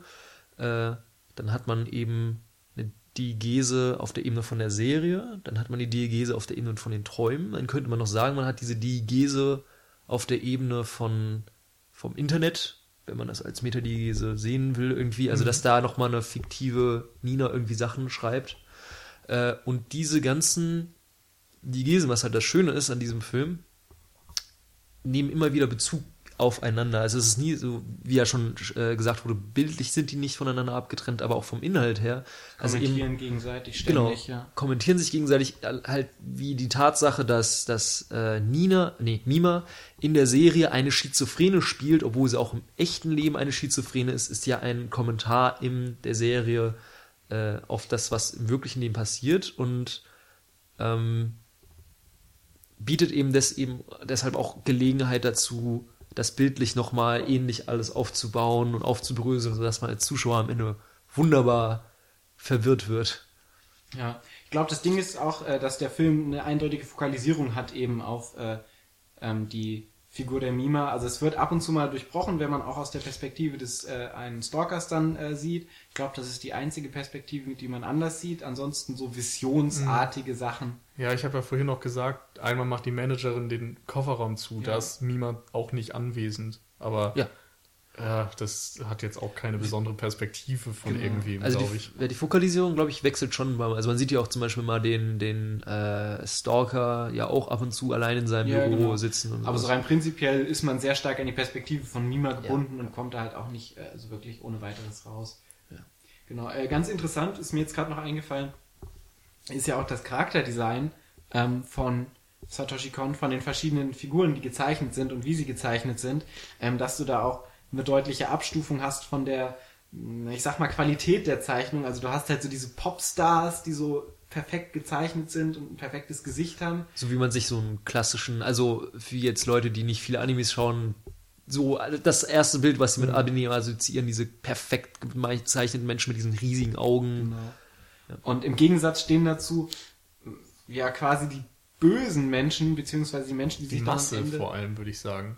äh, dann hat man eben eine Diegese auf der Ebene von der Serie, dann hat man die Diegese auf der Ebene von den Träumen, dann könnte man noch sagen, man hat diese Diegese auf der Ebene von vom Internet, wenn man das als Metadiegese sehen will irgendwie, also dass da nochmal eine fiktive Nina irgendwie Sachen schreibt. Äh, und diese ganzen Diegesen, was halt das Schöne ist an diesem Film, nehmen immer wieder Bezug aufeinander. Also es ist nie so, wie ja schon äh, gesagt wurde, bildlich sind die nicht voneinander abgetrennt, aber auch vom Inhalt her. Also eben Kommentieren gegenseitig genau, ständig, ja. kommentieren sich gegenseitig halt wie die Tatsache, dass, dass äh, Nina, nee, Mima in der Serie eine Schizophrene spielt, obwohl sie auch im echten Leben eine Schizophrene ist, ist ja ein Kommentar in der Serie äh, auf das, was im wirklichen Leben passiert und ähm, bietet eben, des, eben deshalb auch Gelegenheit dazu, das bildlich nochmal ähnlich alles aufzubauen und aufzubröseln, sodass man als Zuschauer am Ende wunderbar verwirrt wird. Ja, ich glaube, das Ding ist auch, äh, dass der Film eine eindeutige Fokalisierung hat eben auf äh, ähm, die Figur der Mima. Also es wird ab und zu mal durchbrochen, wenn man auch aus der Perspektive des äh, einen Stalkers dann äh, sieht. Ich glaube, das ist die einzige Perspektive, die man anders sieht. Ansonsten so visionsartige Sachen. Ja, ich habe ja vorhin noch gesagt, einmal macht die Managerin den Kofferraum zu, Ja. da ist Mima auch nicht anwesend. Aber Ja. Ja, das hat jetzt auch keine besondere Perspektive von Genau. irgendwem, Also glaube die, ich. ja, die Fokalisierung, glaube ich, wechselt schon. mal. Also man sieht ja auch zum Beispiel mal den, den äh, Stalker ja auch ab und zu allein in seinem Ja, Büro genau. sitzen. Und Aber so rein prinzipiell ist man sehr stark an die Perspektive von Mima gebunden und kommt da halt auch nicht äh, so wirklich ohne weiteres raus. Ja. Genau. Äh, ganz interessant ist mir jetzt gerade noch eingefallen, ist ja auch das Charakterdesign ähm, von Satoshi Kon, von den verschiedenen Figuren, die gezeichnet sind und wie sie gezeichnet sind, ähm, dass du da auch eine deutliche Abstufung hast von der, ich sag mal, Qualität der Zeichnung. Also du hast halt so diese Popstars, die so perfekt gezeichnet sind und ein perfektes Gesicht haben. So wie man sich so einen klassischen, also für jetzt Leute, die nicht viele Animes schauen, so das erste Bild, was sie Mhm. mit Anime assoziieren, diese perfekt gezeichneten Menschen mit diesen riesigen Augen. Genau. Und im Gegensatz stehen dazu ja quasi die bösen Menschen, beziehungsweise die Menschen, die Die sich dann am Masse Ende, vor allem, würde ich sagen.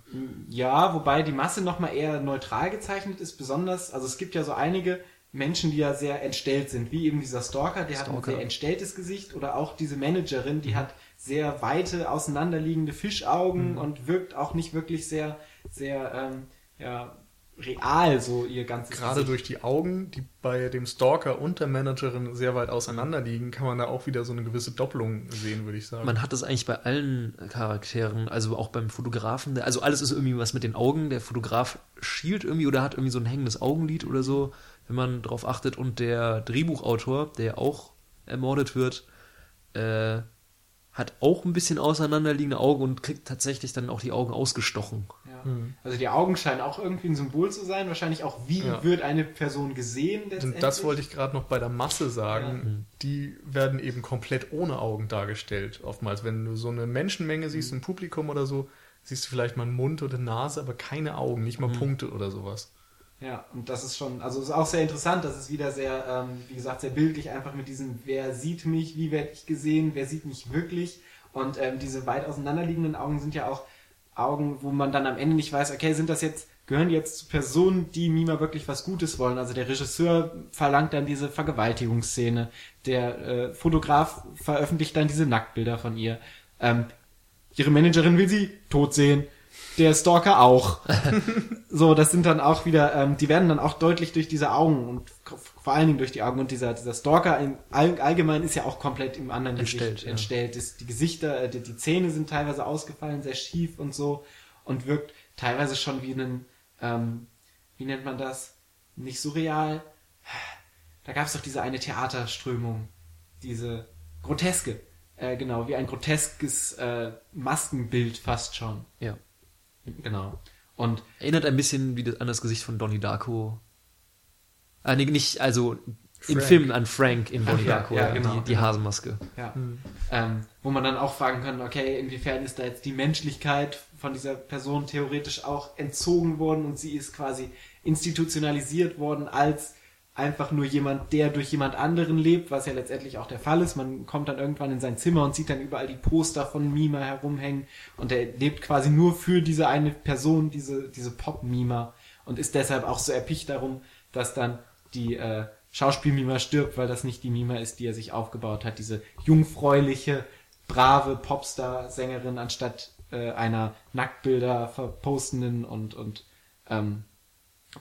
Ja, wobei die Masse nochmal eher neutral gezeichnet ist, besonders, also es gibt ja so einige Menschen, die ja sehr entstellt sind, wie eben dieser Stalker, der hat ein Stalker. sehr entstelltes Gesicht oder auch diese Managerin, die hat sehr weite, auseinanderliegende Fischaugen und wirkt auch nicht wirklich sehr, sehr, ähm, ja, real so ihr ganzes Gerade Gesicht. durch die Augen, die bei dem Stalker und der Managerin sehr weit auseinander liegen, kann man da auch wieder so eine gewisse Doppelung sehen, würde ich sagen. Man hat das eigentlich bei allen Charakteren, also auch beim Fotografen. Also alles ist irgendwie was mit den Augen. Der Fotograf schielt irgendwie oder hat irgendwie so ein hängendes Augenlid oder so, wenn man drauf achtet. Und der Drehbuchautor, der auch ermordet wird, äh, hat auch ein bisschen auseinanderliegende Augen und kriegt tatsächlich dann auch die Augen ausgestochen. Ja. Also die Augen scheinen auch irgendwie ein Symbol zu sein. Wahrscheinlich auch, wie Ja. wird eine Person gesehen letztendlich. Und das wollte ich gerade noch bei der Masse sagen. Die werden eben komplett ohne Augen dargestellt. Oftmals, wenn du so eine Menschenmenge siehst im Publikum oder so, siehst du vielleicht mal einen Mund oder eine Nase, aber keine Augen, nicht mal Punkte oder sowas. Ja, und das ist schon, also ist auch sehr interessant, das ist wieder sehr, ähm, wie gesagt, sehr bildlich, einfach mit diesem, wer sieht mich, wie werde ich gesehen, wer sieht mich wirklich. Und ähm, diese weit auseinanderliegenden Augen sind ja auch Augen, wo man dann am Ende nicht weiß, okay, sind das jetzt, gehören die jetzt zu Personen, die Mima wirklich was Gutes wollen? Also der Regisseur verlangt dann diese Vergewaltigungsszene, der äh, Fotograf veröffentlicht dann diese Nacktbilder von ihr. Ähm, ihre Managerin will sie tot sehen. Der Stalker auch. so, das sind dann auch wieder, ähm, die werden dann auch deutlich durch diese Augen und vor allen Dingen durch die Augen und dieser, dieser Stalker im all, allgemein ist ja auch komplett im anderen Entstellt, Gesicht ja. entstellt. Ist, die Gesichter, äh, die, die Zähne sind teilweise ausgefallen, sehr schief und so und wirkt teilweise schon wie ein, ähm, wie nennt man das? Nicht surreal. Da gab es doch diese eine Theaterströmung, diese groteske, äh, genau, wie ein groteskes äh, Maskenbild fast schon. Ja. Genau. Und Erinnert ein bisschen wie das, an das Gesicht von Donnie Darko. Ah, nee, nicht, also im Frank. Film an Frank in Donnie Darko, ja, ja, genau. die, die Hasenmaske. ja, ähm, wo man dann auch fragen kann, okay, inwiefern ist da jetzt die Menschlichkeit von dieser Person theoretisch auch entzogen worden und sie ist quasi institutionalisiert worden als einfach nur jemand, der durch jemand anderen lebt, was ja letztendlich auch der Fall ist. Man kommt dann irgendwann in sein Zimmer und sieht dann überall die Poster von Mima herumhängen und er lebt quasi nur für diese eine Person, diese, diese Pop-Mima und ist deshalb auch so erpicht darum, dass dann die äh, Schauspielmima stirbt, weil das nicht die Mima ist, die er sich aufgebaut hat. Diese jungfräuliche, brave Popstar-Sängerin anstatt äh, einer Nacktbilder verpostenden und, und ähm,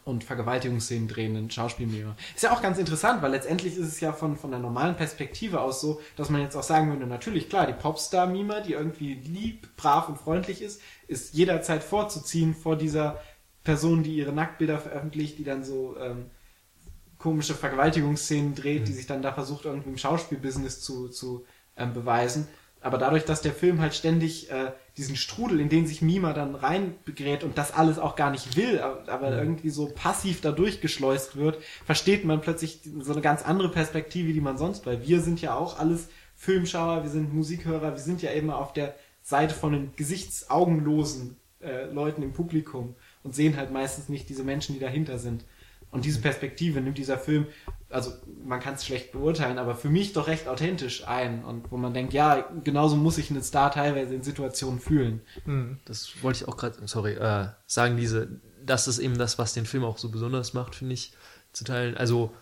und Vergewaltigungsszenen drehenden Schauspielmima. Ist ja auch ganz interessant, weil letztendlich ist es ja von, von der normalen Perspektive aus so, dass man jetzt auch sagen würde, natürlich, klar, die Popstar-Mima, die irgendwie lieb, brav und freundlich ist, ist jederzeit vorzuziehen vor dieser Person, die ihre Nacktbilder veröffentlicht, die dann so ähm, komische Vergewaltigungsszenen dreht, die sich dann da versucht, irgendwie im Schauspielbusiness zu, zu ähm, beweisen. Aber dadurch, dass der Film halt ständig äh, diesen Strudel, in den sich Mima dann reinbegräht und das alles auch gar nicht will, aber, aber irgendwie so passiv da durchgeschleust wird, versteht man plötzlich so eine ganz andere Perspektive, die man sonst, weil wir sind ja auch alles Filmschauer, wir sind Musikhörer, wir sind ja eben auf der Seite von den gesichtsaugenlosen äh, Leuten im Publikum und sehen halt meistens nicht diese Menschen, die dahinter sind. Und diese Perspektive nimmt dieser Film also man kann es schlecht beurteilen, aber für mich doch recht authentisch ein und wo man denkt, ja, genauso muss sich ein Star teilweise in Situationen fühlen. Das wollte ich auch gerade, sorry, äh, sagen, diese, das ist eben das, was den Film auch so besonders macht, finde ich, zu teilen. Also,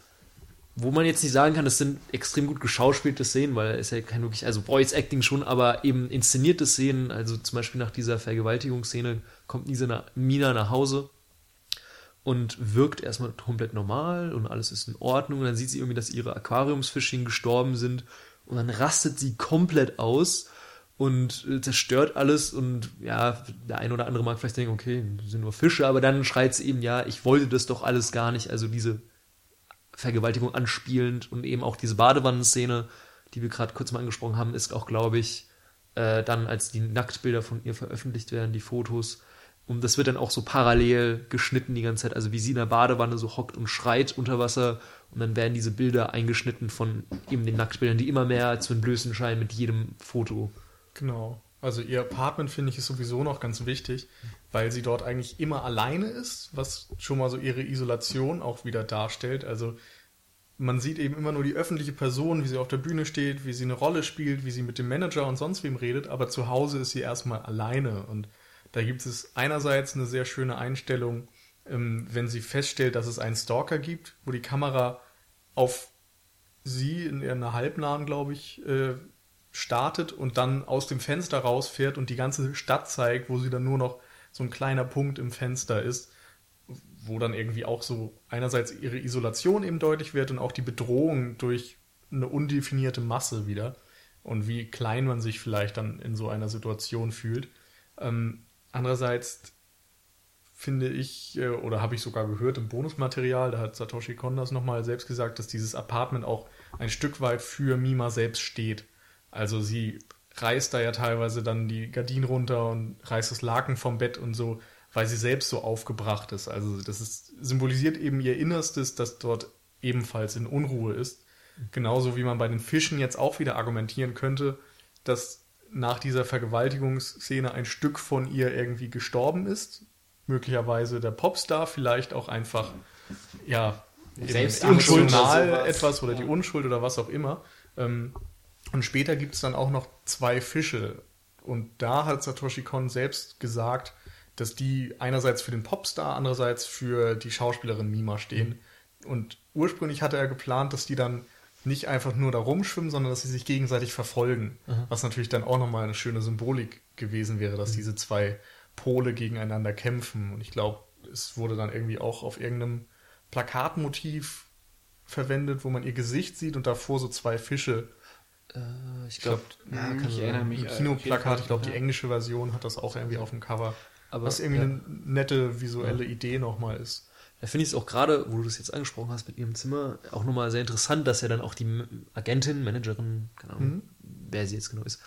wo man jetzt nicht sagen kann, das sind extrem gut geschauspielte Szenen, weil es ja kein wirklich, also Voice Acting schon, aber eben inszenierte Szenen, also zum Beispiel nach dieser Vergewaltigungsszene kommt Nisa nach, Mina nach Hause und wirkt erstmal komplett normal und alles ist in Ordnung und dann sieht sie irgendwie, dass ihre Aquariumsfischchen gestorben sind und dann rastet sie komplett aus und äh, zerstört alles und ja, der eine oder andere mag vielleicht denken, okay, sind nur Fische, aber dann schreit sie eben, ja, ich wollte das doch alles gar nicht, also diese Vergewaltigung anspielend und eben auch diese Badewannenszene, die wir gerade kurz mal angesprochen haben, ist auch, glaube ich, äh, dann, als die Nacktbilder von ihr veröffentlicht werden, die Fotos. Und das wird dann auch so parallel geschnitten die ganze Zeit, also wie sie in der Badewanne so hockt und schreit unter Wasser und dann werden diese Bilder eingeschnitten von eben den Nacktbildern, die immer mehr zu entblößen scheinen mit jedem Foto. Genau. Also ihr Apartment finde ich ist sowieso noch ganz wichtig, weil sie dort eigentlich immer alleine ist, was schon mal so ihre Isolation auch wieder darstellt. Also man sieht eben immer nur die öffentliche Person, wie sie auf der Bühne steht, wie sie eine Rolle spielt, wie sie mit dem Manager und sonst wem redet, aber zu Hause ist sie erstmal alleine. Und da gibt es einerseits eine sehr schöne Einstellung, ähm, wenn sie feststellt, dass es einen Stalker gibt, wo die Kamera auf sie in einer halbnahen, glaube ich, äh, startet und dann aus dem Fenster rausfährt und die ganze Stadt zeigt, wo sie dann nur noch so ein kleiner Punkt im Fenster ist, wo dann irgendwie auch so einerseits ihre Isolation eben deutlich wird und auch die Bedrohung durch eine undefinierte Masse wieder und wie klein man sich vielleicht dann in so einer Situation fühlt. Ähm, andererseits finde ich, äh, oder habe ich sogar gehört im Bonusmaterial, da hat Satoshi Kon das nochmal selbst gesagt, dass dieses Apartment auch ein Stück weit für Mima selbst steht. Also sie reißt da ja teilweise dann die Gardinen runter und reißt das Laken vom Bett und so, weil sie selbst so aufgebracht ist. Also das ist, symbolisiert eben ihr Innerstes, das dort ebenfalls in Unruhe ist. Genauso wie man bei den Fischen jetzt auch wieder argumentieren könnte, dass nach dieser Vergewaltigungsszene ein Stück von ihr irgendwie gestorben ist. Möglicherweise der Popstar, vielleicht auch einfach, ja, Selbst emotional etwas oder die Ja. Unschuld oder was auch immer. Ähm, und später gibt es dann auch noch zwei Fische. Und da hat Satoshi Kon selbst gesagt, dass die einerseits für den Popstar, andererseits für die Schauspielerin Mima stehen. Und ursprünglich hatte er geplant, dass die dann nicht einfach nur da rumschwimmen, sondern dass sie sich gegenseitig verfolgen. Was natürlich dann auch nochmal eine schöne Symbolik gewesen wäre, dass diese zwei Pole gegeneinander kämpfen. Und ich glaube, es wurde dann irgendwie auch auf irgendeinem Plakatmotiv verwendet, wo man ihr Gesicht sieht und davor so zwei Fische. Äh, ich Ich glaube, glaube, Ja, kann ich erinnere mich. ein äh, Kinoplakat, ich glaube, die ja. englische Version hat das auch irgendwie auf dem Cover. aber was irgendwie ja. eine nette visuelle Idee nochmal ist. Da finde ich es auch gerade, wo du das jetzt angesprochen hast mit ihrem Zimmer, auch nochmal sehr interessant, dass ja dann auch die Agentin, Managerin, keine Ahnung, wer sie jetzt genau ist,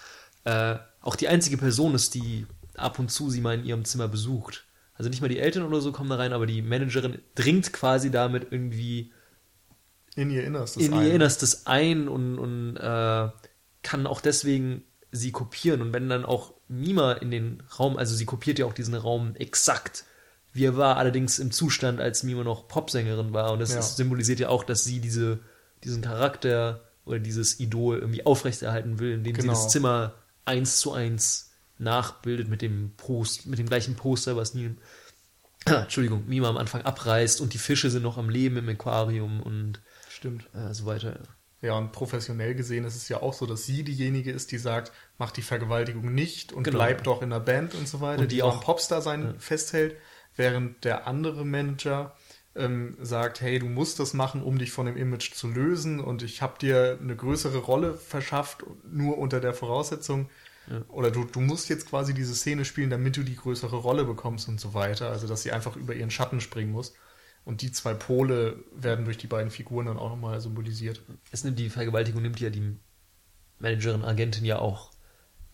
äh, auch die einzige Person ist, die ab und zu sie mal in ihrem Zimmer besucht. Also nicht mal die Eltern oder so kommen da rein, aber die Managerin dringt quasi damit irgendwie In ihr Innerstes. in ein. ihr Innerstes ein und, und äh, kann auch deswegen sie kopieren. Und wenn dann auch Mima in den Raum, also sie kopiert ja auch diesen Raum exakt, wie er war, allerdings im Zustand, als Mima noch Popsängerin war. Und das Ja. ist, symbolisiert ja auch, dass sie diese, diesen Charakter oder dieses Idol irgendwie aufrechterhalten will, indem sie Genau. das Zimmer eins zu eins nachbildet mit dem Post, mit dem gleichen Poster, was nie, Entschuldigung, Mima am Anfang abreißt und die Fische sind noch am Leben im Aquarium und Stimmt. äh, so weiter. Ja, und professionell gesehen ist es ja auch so, dass sie diejenige ist, die sagt, mach die Vergewaltigung nicht und Genau. bleib doch in der Band und so weiter, Und die die auch auch- Popstar sein festhält, während der andere Manager ähm, sagt, hey, du musst das machen, um dich von dem Image zu lösen und ich habe dir eine größere Rolle verschafft, nur unter der Voraussetzung, oder du, du musst jetzt quasi diese Szene spielen, damit du die größere Rolle bekommst und so weiter, also dass sie einfach über ihren Schatten springen muss. Und die zwei Pole werden durch die beiden Figuren dann auch nochmal symbolisiert. es nimmt die Vergewaltigung nimmt ja die Managerin, Agentin ja auch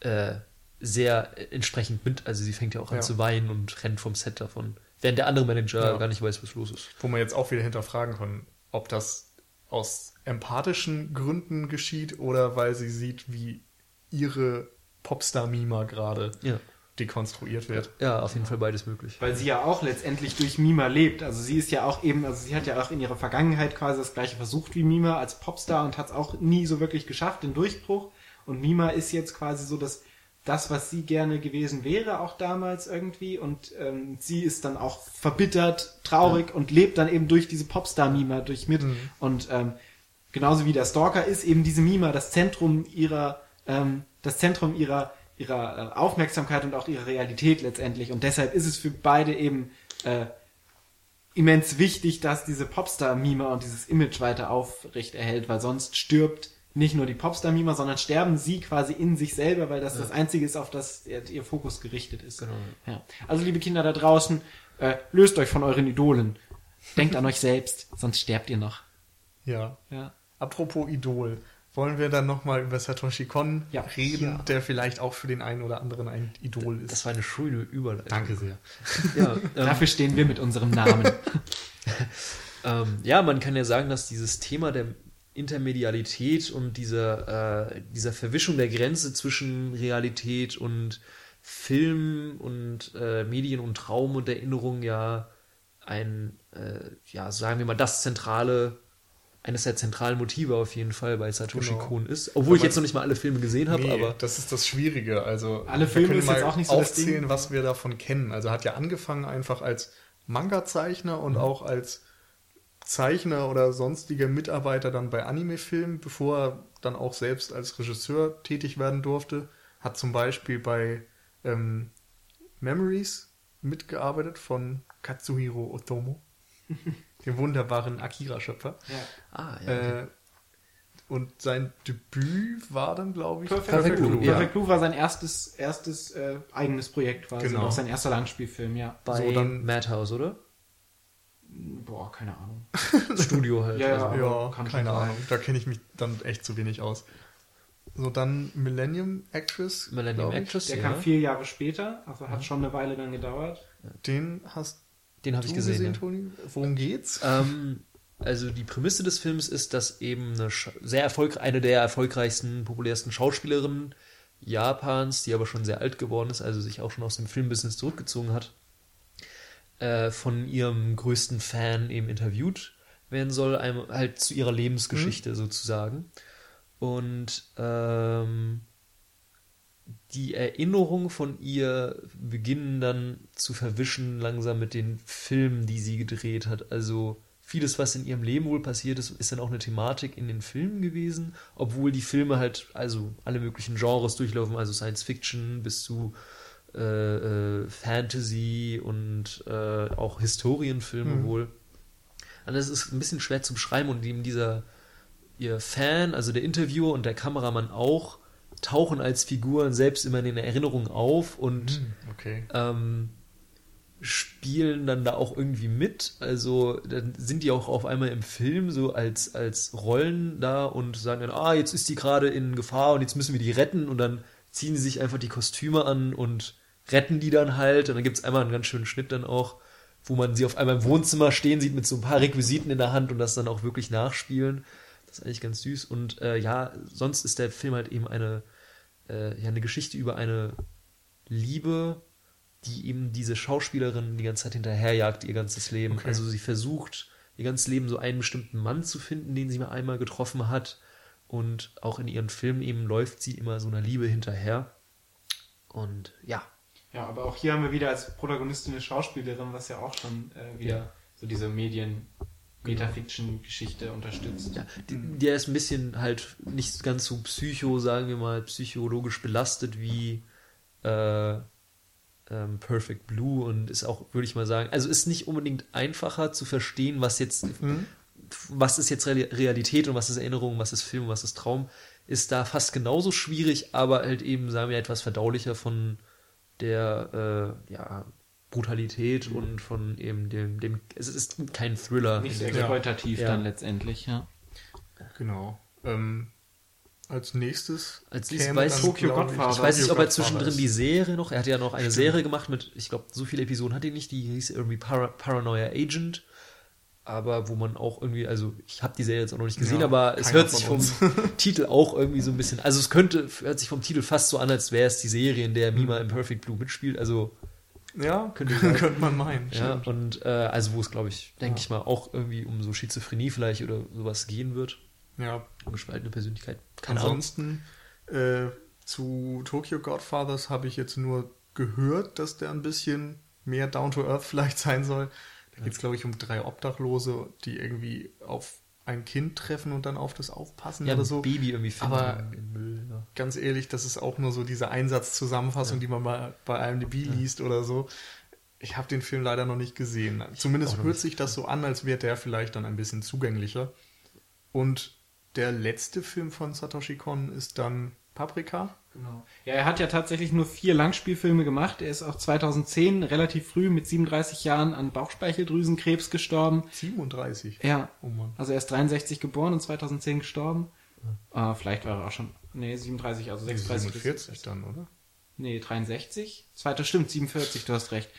äh, sehr entsprechend mit. Also sie fängt ja auch an Ja. zu weinen und rennt vom Set davon. Während der andere Manager Ja. gar nicht weiß, was los ist. Wo man jetzt auch wieder hinterfragen kann, ob das aus empathischen Gründen geschieht oder weil sie sieht, wie ihre Popstar-Mima gerade Ja. dekonstruiert wird. Ja, auf jeden Fall beides möglich. Weil sie ja auch letztendlich durch Mima lebt. Also sie ist ja auch eben, also sie hat ja auch in ihrer Vergangenheit quasi das gleiche versucht wie Mima als Popstar und hat es auch nie so wirklich geschafft, den Durchbruch. Und Mima ist jetzt quasi so das, das, was sie gerne gewesen wäre, auch damals irgendwie. Und ähm, sie ist dann auch verbittert, traurig ja. und lebt dann eben durch diese Popstar-Mima durch mit. Mhm. Und ähm, genauso wie der Stalker ist eben diese Mima das Zentrum ihrer, ähm, das Zentrum ihrer ihrer äh, Aufmerksamkeit und auch ihrer Realität letztendlich. Und deshalb ist es für beide eben äh, immens wichtig, dass diese Popstar-Mime und dieses Image weiter aufrecht erhält, weil sonst stirbt nicht nur die Popstar-Mime, sondern sterben sie quasi in sich selber, weil das ja. das Einzige ist, auf das ihr Fokus gerichtet ist. Genau. Ja. Also liebe Kinder da draußen, äh, löst euch von euren Idolen. Denkt an euch selbst, sonst sterbt ihr noch. Ja. ja. Apropos Idol wollen wir dann nochmal über Satoshi Kon ja, reden, ja. der vielleicht auch für den einen oder anderen ein Idol ist. Das war eine schöne Überleitung. Danke sehr. Ja, ähm, Dafür stehen wir mit unserem Namen. ähm, ja, man kann ja sagen, dass dieses Thema der Intermedialität und dieser, äh, dieser Verwischung der Grenze zwischen Realität und Film und äh, Medien und Traum und Erinnerung ja ein, äh, ja, sagen wir mal, das zentrale eines der zentralen Motive auf jeden Fall bei Satoshi genau. Kon ist. Obwohl aber ich jetzt noch nicht mal alle Filme gesehen habe, nee, aber. Das ist das Schwierige. Also, alle Filme ist jetzt auch nicht so aufzählen, was wir davon kennen. Also, hat ja angefangen einfach als Manga-Zeichner und mhm. auch als Zeichner oder sonstiger Mitarbeiter dann bei Anime-Filmen, bevor er dann auch selbst als Regisseur tätig werden durfte. Hat zum Beispiel bei ähm, Memories mitgearbeitet von Katsuhiro Otomo. dem wunderbaren Akira-Schöpfer. Ja. Ah, ja. Äh, und sein Debüt war dann, glaube ich, Perfect, Perfect Blue. Blue. Ja. Perfect Blue war sein erstes, erstes äh, eigenes Projekt, quasi. Genau. Auch sein erster Langspielfilm, ja. Bei so, dann, Madhouse, oder? Boah, keine Ahnung. Studio halt. ja, also, ja keine Ahnung. Da kenne ich mich dann echt zu wenig aus. So, dann Millennium Actress. Millennium Actress, Der ja. kam vier Jahre später, also hat schon eine Weile dann gedauert. Den hast den habe ich gesehen. gesehen ja. Toni? Worum geht's? Ähm, also die Prämisse des Films ist, dass eben eine sehr erfolg eine der erfolgreichsten, populärsten Schauspielerinnen Japans, die aber schon sehr alt geworden ist, also sich auch schon aus dem Filmbusiness zurückgezogen hat, äh, von ihrem größten Fan eben interviewt werden soll, einem, halt zu ihrer Lebensgeschichte mhm. sozusagen. Und ähm, die Erinnerungen von ihr beginnen dann zu verwischen langsam mit den Filmen, die sie gedreht hat. Also vieles, was in ihrem Leben wohl passiert ist, ist dann auch eine Thematik in den Filmen gewesen, obwohl die Filme halt also alle möglichen Genres durchlaufen, also Science Fiction bis zu äh, äh, Fantasy und äh, auch Historienfilme mhm. wohl. Und das ist ein bisschen schwer zu beschreiben und eben dieser ihr Fan, also der Interviewer und der Kameramann auch, tauchen als Figuren selbst immer in den Erinnerungen auf und hm, okay. ähm, spielen dann da auch irgendwie mit. Also dann sind die auch auf einmal im Film so als, als Rollen da und sagen dann, ah, jetzt ist die gerade in Gefahr und jetzt müssen wir die retten und dann ziehen sie sich einfach die Kostüme an und retten die dann halt. Und dann gibt es einmal einen ganz schönen Schnitt dann auch, wo man sie auf einmal im Wohnzimmer stehen sieht mit so ein paar Requisiten in der Hand und das dann auch wirklich nachspielen. Das ist eigentlich ganz süß. Und äh, ja, sonst ist der Film halt eben eine äh, ja eine Geschichte über eine Liebe, die eben diese Schauspielerin die ganze Zeit hinterherjagt, ihr ganzes Leben. Okay. Also sie versucht, ihr ganzes Leben so einen bestimmten Mann zu finden, den sie mal einmal getroffen hat. Und auch in ihren Filmen eben läuft sie immer so einer Liebe hinterher. Und ja. Ja, aber auch hier haben wir wieder als Protagonistin eine Schauspielerin, was ja auch schon äh, wieder ja. so diese Medien Metafiction-Geschichte unterstützt. Ja, der ist ein bisschen halt nicht ganz so psycho, sagen wir mal, psychologisch belastet wie äh, ähm, Perfect Blue und ist auch, würde ich mal sagen, also ist nicht unbedingt einfacher zu verstehen, was jetzt, mhm. was ist jetzt Realität und was ist Erinnerung, was ist Film, was ist Traum, ist da fast genauso schwierig, aber halt eben, sagen wir, etwas verdaulicher von der äh, ja, Brutalität mhm. und von eben dem, dem, es ist kein Thriller. Nicht exploitativ ja. dann letztendlich, ja. Genau. Ähm, als nächstes. Als nächstes weiß Tokyo Godfather. Ich, ich weiß nicht, ob er zwischendrin die Serie noch, er hat ja noch eine Stimmt. Serie gemacht mit, ich glaube, so viele Episoden hat er nicht, die hieß irgendwie Para Paranoia Agent. Aber wo man auch irgendwie, also ich habe die Serie jetzt auch noch nicht gesehen, Ja, aber es hört sich vom. Titel auch irgendwie so ein bisschen, also es könnte, hört sich vom Titel fast so an, als wäre es die Serie, in der Mhm. Mima im Perfect Blue mitspielt, also Ja, Könnte könnte, man meinen. ja, stimmt. und äh, also wo es, glaube ich, denke Ja. ich mal, auch irgendwie um so Schizophrenie vielleicht oder sowas gehen wird, ja. um gespaltene Persönlichkeit. Keine. Ansonsten äh, zu Tokyo Godfathers habe ich jetzt nur gehört, dass der ein bisschen mehr down to earth vielleicht sein soll. Da geht es, glaube ich, um drei Obdachlose, die irgendwie auf ein Kind treffen und dann auf das aufpassen Ja, oder so. Baby irgendwie finden Aber- Müll. Ja. Ganz ehrlich, das ist auch nur so diese Einsatzzusammenfassung, die man mal bei IMDb liest oder so. Ich habe den Film leider noch nicht gesehen. Zumindest auch noch hört sich das so an, als wäre der vielleicht dann ein bisschen zugänglicher. Und der letzte Film von Satoshi Kon ist dann Paprika. Genau. Ja, er hat ja tatsächlich nur vier Langspielfilme gemacht. Er ist auch 2010 relativ früh mit 37 Jahren an Bauchspeicheldrüsenkrebs gestorben. 37. Ja, Oh Mann. also er ist 63 geboren und 2010 gestorben. Ah, vielleicht war er auch schon, nee, 37, also 36. bis- 47 dann, oder? Nee, 63. Zweiter stimmt, 47, du hast recht.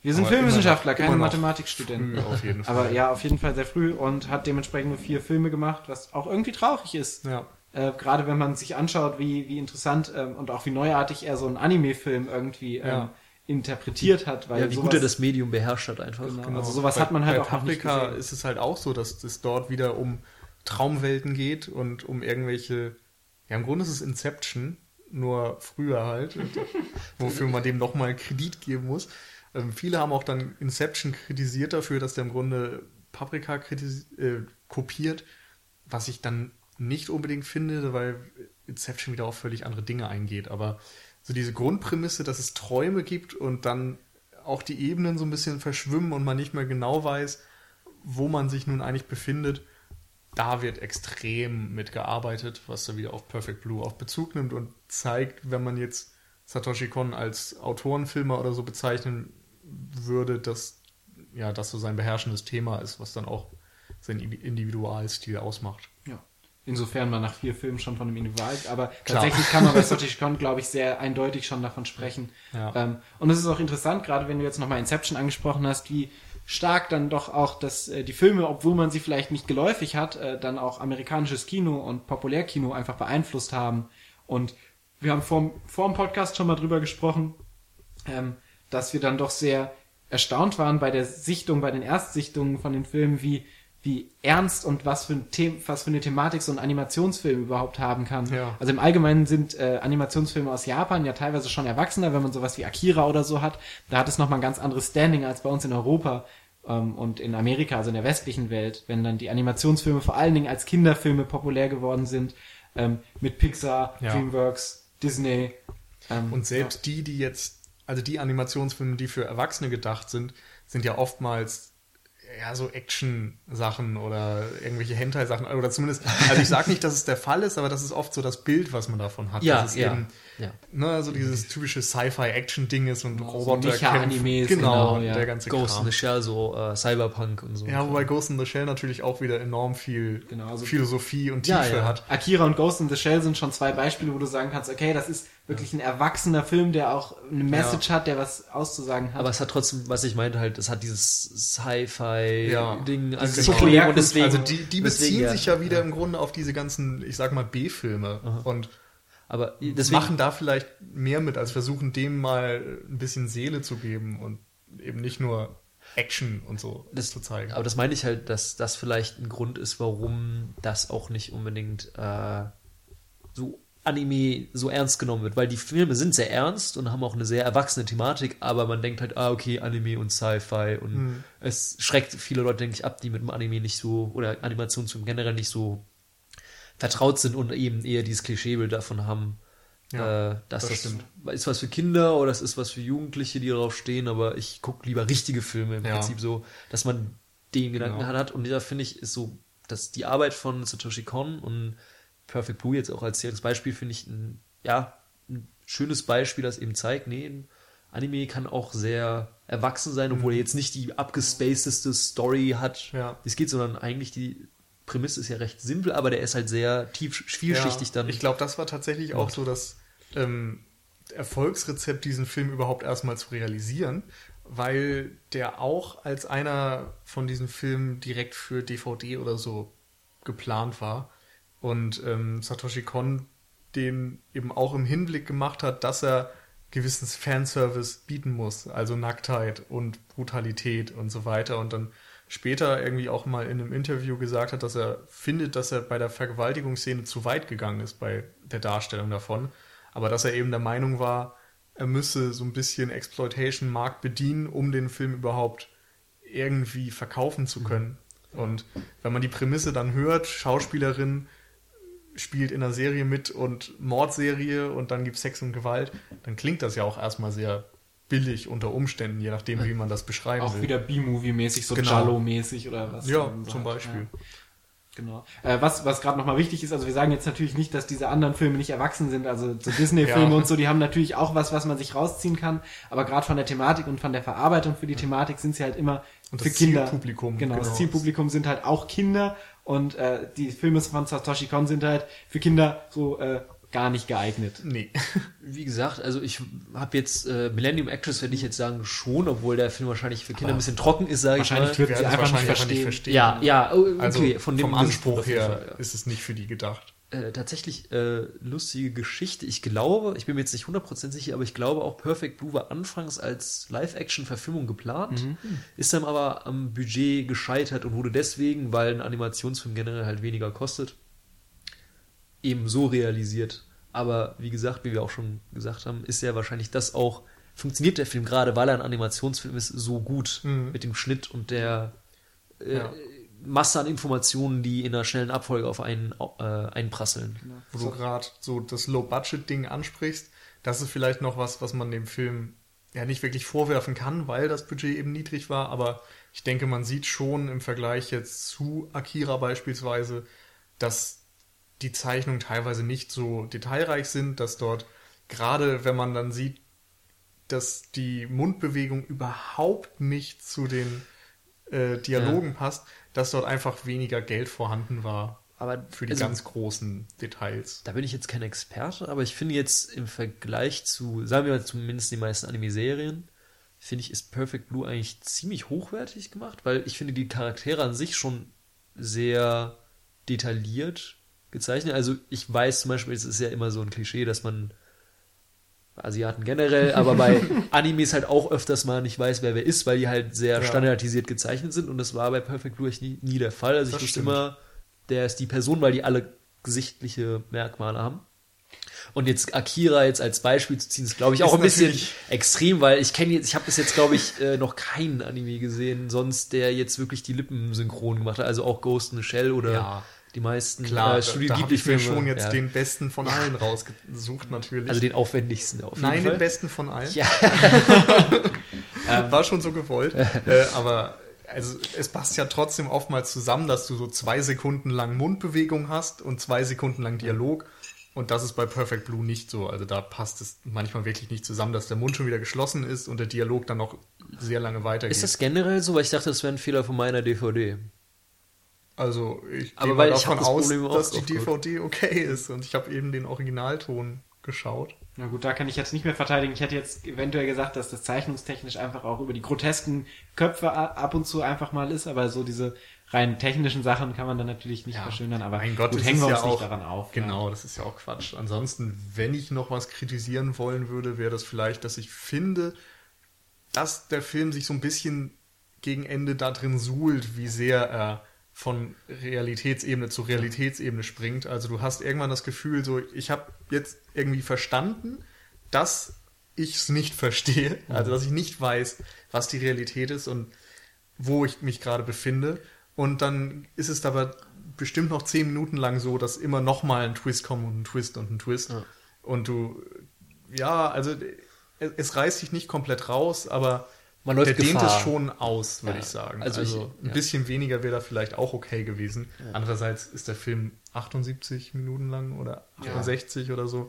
Wir sind Aber Filmwissenschaftler, keine Mathematikstudenten. Früh auf jeden Fall. Aber ja, auf jeden Fall sehr früh und hat dementsprechend nur vier Filme gemacht, was auch irgendwie traurig ist. Ja. Äh, gerade wenn man sich anschaut, wie, wie interessant ähm, und auch wie neuartig er so einen Anime-Film irgendwie ähm, Ja. interpretiert hat. Weil ja, wie sowas, gut er das Medium beherrscht hat einfach. Genau. Also sowas hat man halt bei auch noch nicht Paprika gesehen. ist es halt auch so, dass es dort wieder um Traumwelten geht und um irgendwelche. Ja, im Grunde ist es Inception, nur früher halt, wofür man dem nochmal Kredit geben muss. Ähm, viele haben auch dann Inception kritisiert dafür, dass der im Grunde Paprika äh, kopiert, was ich dann nicht unbedingt finde, weil Inception wieder auf völlig andere Dinge eingeht. Aber so diese Grundprämisse, dass es Träume gibt und dann auch die Ebenen so ein bisschen verschwimmen und man nicht mehr genau weiß, wo man sich nun eigentlich befindet, da wird extrem mitgearbeitet, was da wieder auf Perfect Blue auch Bezug nimmt und zeigt, wenn man jetzt Satoshi Kon als Autorenfilmer oder so bezeichnen würde, dass ja das so sein beherrschendes Thema ist, was dann auch seinen Individualstil ausmacht. Ja. Insofern man nach vier Filmen schon von einem Individual, aber tatsächlich kann man bei Satoshi Kon, glaube ich, sehr eindeutig schon davon sprechen. Ja. Ähm, und es ist auch interessant, gerade wenn du jetzt nochmal Inception angesprochen hast, wie stark dann doch auch dass äh, die Filme, obwohl man sie vielleicht nicht geläufig hat, äh, dann auch amerikanisches Kino und Populärkino einfach beeinflusst haben. Und wir haben vor, vor dem Podcast schon mal drüber gesprochen, ähm, dass wir dann doch sehr erstaunt waren bei der Sichtung, bei den Erstsichtungen von den Filmen, wie, wie ernst und was für, ein The was für eine Thematik so ein Animationsfilm überhaupt haben kann. Ja. Also im Allgemeinen sind äh, Animationsfilme aus Japan ja teilweise schon erwachsener, wenn man sowas wie Akira oder so hat. Da hat es nochmal ein ganz anderes Standing als bei uns in Europa ähm, und in Amerika, also in der westlichen Welt, wenn dann die Animationsfilme vor allen Dingen als Kinderfilme populär geworden sind, ähm, mit Pixar, Ja. DreamWorks, Disney. Ähm, Und selbst die, die jetzt, also die Animationsfilme, die für Erwachsene gedacht sind, sind ja oftmals ja so Action-Sachen oder irgendwelche Hentai-Sachen oder zumindest, also ich sage nicht, dass es der Fall ist, aber das ist oft so das Bild, was man davon hat. Ja, ja, eben ja. ne, so dieses typische Sci-Fi-Action-Ding ist und Genau, so Roboter Mecha-Animes, kämpfen. Genau, genau, ja. der ganze Ghost in Kram. the Shell, so äh, Cyberpunk und so. Ja, wobei Ghost in the Shell natürlich auch wieder enorm viel Genau, also- Philosophie und Tiefe hat. Akira und Ghost in the Shell sind schon zwei Beispiele, wo du sagen kannst, okay, das ist wirklich ein erwachsener Film, der auch eine Message hat, der was auszusagen hat. Aber es hat trotzdem, was ich meinte, halt, es hat dieses Ja, Sci-Fi-Ding also an genau. Problem und deswegen. also die, die beziehen deswegen, sich ja wieder im Grunde auf diese ganzen, ich sag mal, B-Filme und Aber deswegen, machen da vielleicht mehr mit, als versuchen dem mal ein bisschen Seele zu geben und eben nicht nur Action und so das, zu zeigen. Aber das meine ich halt, dass das vielleicht ein Grund ist, warum das auch nicht unbedingt äh, so Anime so ernst genommen wird, weil die Filme sind sehr ernst und haben auch eine sehr erwachsene Thematik, aber man denkt halt, ah, okay, Anime und Sci-Fi und Hm. es schreckt viele Leute, denke ich, ab, die mit dem Anime nicht so oder Animationsfilm generell nicht so vertraut sind und eben eher dieses Klischeebild davon haben, Ja, äh, dass das das, ist was für Kinder oder das ist was für Jugendliche, die darauf stehen, aber ich gucke lieber richtige Filme im Ja. Prinzip so, dass man den Gedanken Genau. hat und da finde ich ist so, dass die Arbeit von Satoshi Kon und Perfect Blue jetzt auch als direktes Beispiel finde ich ein, ja, ein schönes Beispiel, das eben zeigt, nee, ein Anime kann auch sehr erwachsen sein, obwohl er jetzt nicht die abgespacedeste Story hat, Mhm. Ja. es geht, sondern eigentlich die Prämisse ist ja recht simpel, aber der ist halt sehr tief, vielschichtig Ja, dann. Ich glaube, das war tatsächlich auch so das ähm, Erfolgsrezept, diesen Film überhaupt erstmal zu realisieren, weil der auch als einer von diesen Filmen direkt für DVD oder so geplant war. Und ähm, Satoshi Kon den eben auch im Hinblick gemacht hat, dass er gewissen Fanservice bieten muss, also Nacktheit und Brutalität und so weiter. Und dann später irgendwie auch mal in einem Interview gesagt hat, dass er findet, dass er bei der Vergewaltigungsszene zu weit gegangen ist bei der Darstellung davon. Aber dass er eben der Meinung war, er müsse so ein bisschen Exploitation-Markt bedienen, um den Film überhaupt irgendwie verkaufen zu können. Und wenn man die Prämisse dann hört, Schauspielerin spielt in einer Serie mit und Mordserie und dann gibt es Sex und Gewalt, dann klingt das ja auch erstmal sehr billig unter Umständen, je nachdem, wie man das beschreiben Auch will. wieder B-Movie-mäßig, so Genau. Jallo-mäßig oder was. Ja, zum Beispiel. Ja. Genau. Äh, was was gerade nochmal wichtig ist, also wir sagen jetzt natürlich nicht, dass diese anderen Filme nicht erwachsen sind, also so Disney-Filme Ja. und so, die haben natürlich auch was, was man sich rausziehen kann, aber gerade von der Thematik und von der Verarbeitung für die Thematik sind sie halt immer Und für das Kinder. Zielpublikum, Genau, das genau. Zielpublikum sind halt auch Kinder und äh, die Filme von Satoshi Kon sind halt für Kinder so äh, gar nicht geeignet. Nee. Wie gesagt, also ich habe jetzt äh, Millennium Actress, würde ich jetzt sagen, schon, obwohl der Film wahrscheinlich für Kinder ein bisschen trocken ist, sage ich mal. Wahrscheinlich wird Wir sie einfach nicht wahrscheinlich verstehen. Ja, ja, oh, okay, Also von dem vom Anspruch her Fall, ja. ist es nicht für die gedacht. Äh, tatsächlich äh, lustige Geschichte. Ich glaube, ich bin mir jetzt nicht 100% sicher, aber ich glaube auch Perfect Blue war anfangs als Live-Action-Verfilmung geplant, ist dann aber am Budget gescheitert und wurde deswegen, weil ein Animationsfilm generell halt weniger kostet, eben so realisiert. Aber wie gesagt, wie wir auch schon gesagt haben, ist ja wahrscheinlich das auch, funktioniert der Film gerade, weil er ein Animationsfilm ist, so gut Mhm. mit dem Schnitt und der äh, Ja. Masse an Informationen, die in einer schnellen Abfolge auf einen äh, einprasseln. Wo du gerade so das Low-Budget-Ding ansprichst, das ist vielleicht noch was, was man dem Film ja nicht wirklich vorwerfen kann, weil das Budget eben niedrig war, aber ich denke, man sieht schon im Vergleich jetzt zu Akira beispielsweise, dass die Zeichnungen teilweise nicht so detailreich sind, dass dort gerade, wenn man dann sieht, dass die Mundbewegung überhaupt nicht zu den äh, Dialogen passt, dass dort einfach weniger Geld vorhanden war Aber für die also, ganz großen Details. Da bin ich jetzt kein Experte, aber ich finde jetzt im Vergleich zu, sagen wir mal zumindest die meisten Anime-Serien, finde ich, ist Perfect Blue eigentlich ziemlich hochwertig gemacht, weil ich finde die Charaktere an sich schon sehr detailliert gezeichnet. Also ich weiß zum Beispiel, es ist ja immer so ein Klischee, dass man Asiaten generell, aber bei Animes halt auch öfters mal nicht weiß, wer wer ist, weil die halt sehr Ja. standardisiert gezeichnet sind und das war bei Perfect Blue nie, nie der Fall. Also ich Das wusste stimmt. immer, der ist die Person, weil die alle gesichtliche Merkmale haben. Und jetzt Akira jetzt als Beispiel zu ziehen, ist glaube ich auch Ist ein bisschen extrem, weil ich kenne jetzt, ich habe bis jetzt glaube ich äh, noch keinen Anime gesehen, sonst der jetzt wirklich die Lippen synchron gemacht hat, also auch Ghost in the Shell oder Ja. Die meisten Klar, äh, Studio habe ich mir Ghibli-Filme. schon jetzt ja. den besten von allen rausgesucht, natürlich. also den aufwendigsten auf jeden Nein, Fall. den besten von allen. Ja. War schon so gewollt. äh, aber also es passt ja trotzdem oftmals zusammen, dass du so zwei Sekunden lang Mundbewegung hast und zwei Sekunden lang Dialog. Und das ist bei Perfect Blue nicht so. Also da passt es manchmal wirklich nicht zusammen, dass der Mund schon wieder geschlossen ist und der Dialog dann noch sehr lange weitergeht. Ist das generell so? Weil ich dachte, das wäre ein Fehler von meiner DVD. Also ich Aber gehe weil mal davon das aus, dass die. DVD okay ist. Und ich habe eben den Originalton geschaut. Na gut, da kann ich jetzt nicht mehr verteidigen. Ich hätte jetzt eventuell gesagt, dass das zeichnungstechnisch einfach auch über die grotesken Köpfe ab und zu einfach mal ist, aber so diese rein technischen Sachen kann man dann natürlich nicht verschönern. Aber mein Gott, gut, das hängen wir ja uns auch, nicht daran auf. Genau, das ist ja auch Quatsch. Ansonsten, wenn ich noch was kritisieren wollen würde, wäre das vielleicht, dass ich finde, dass der Film sich so ein bisschen gegen Ende da drin suhlt, wie sehr er von Realitätsebene zu Realitätsebene springt. Also du hast irgendwann das Gefühl, so ich habe jetzt irgendwie verstanden, dass ich es nicht verstehe, also dass ich nicht weiß, was die Realität ist und wo ich mich gerade befinde. Und dann ist es aber bestimmt noch zehn Minuten lang so, dass immer noch mal ein Twist kommt und ein Twist und ein Twist. Ja. Und du, ja, also es, es reißt dich nicht komplett raus, aber Man läuft der dehnt Gefahr. es schon aus, würde Ja, ich sagen. also Also, ich- ein ja. bisschen weniger wäre da vielleicht auch okay gewesen. Andererseits ist der Film 78 Minuten lang oder 68 oder so.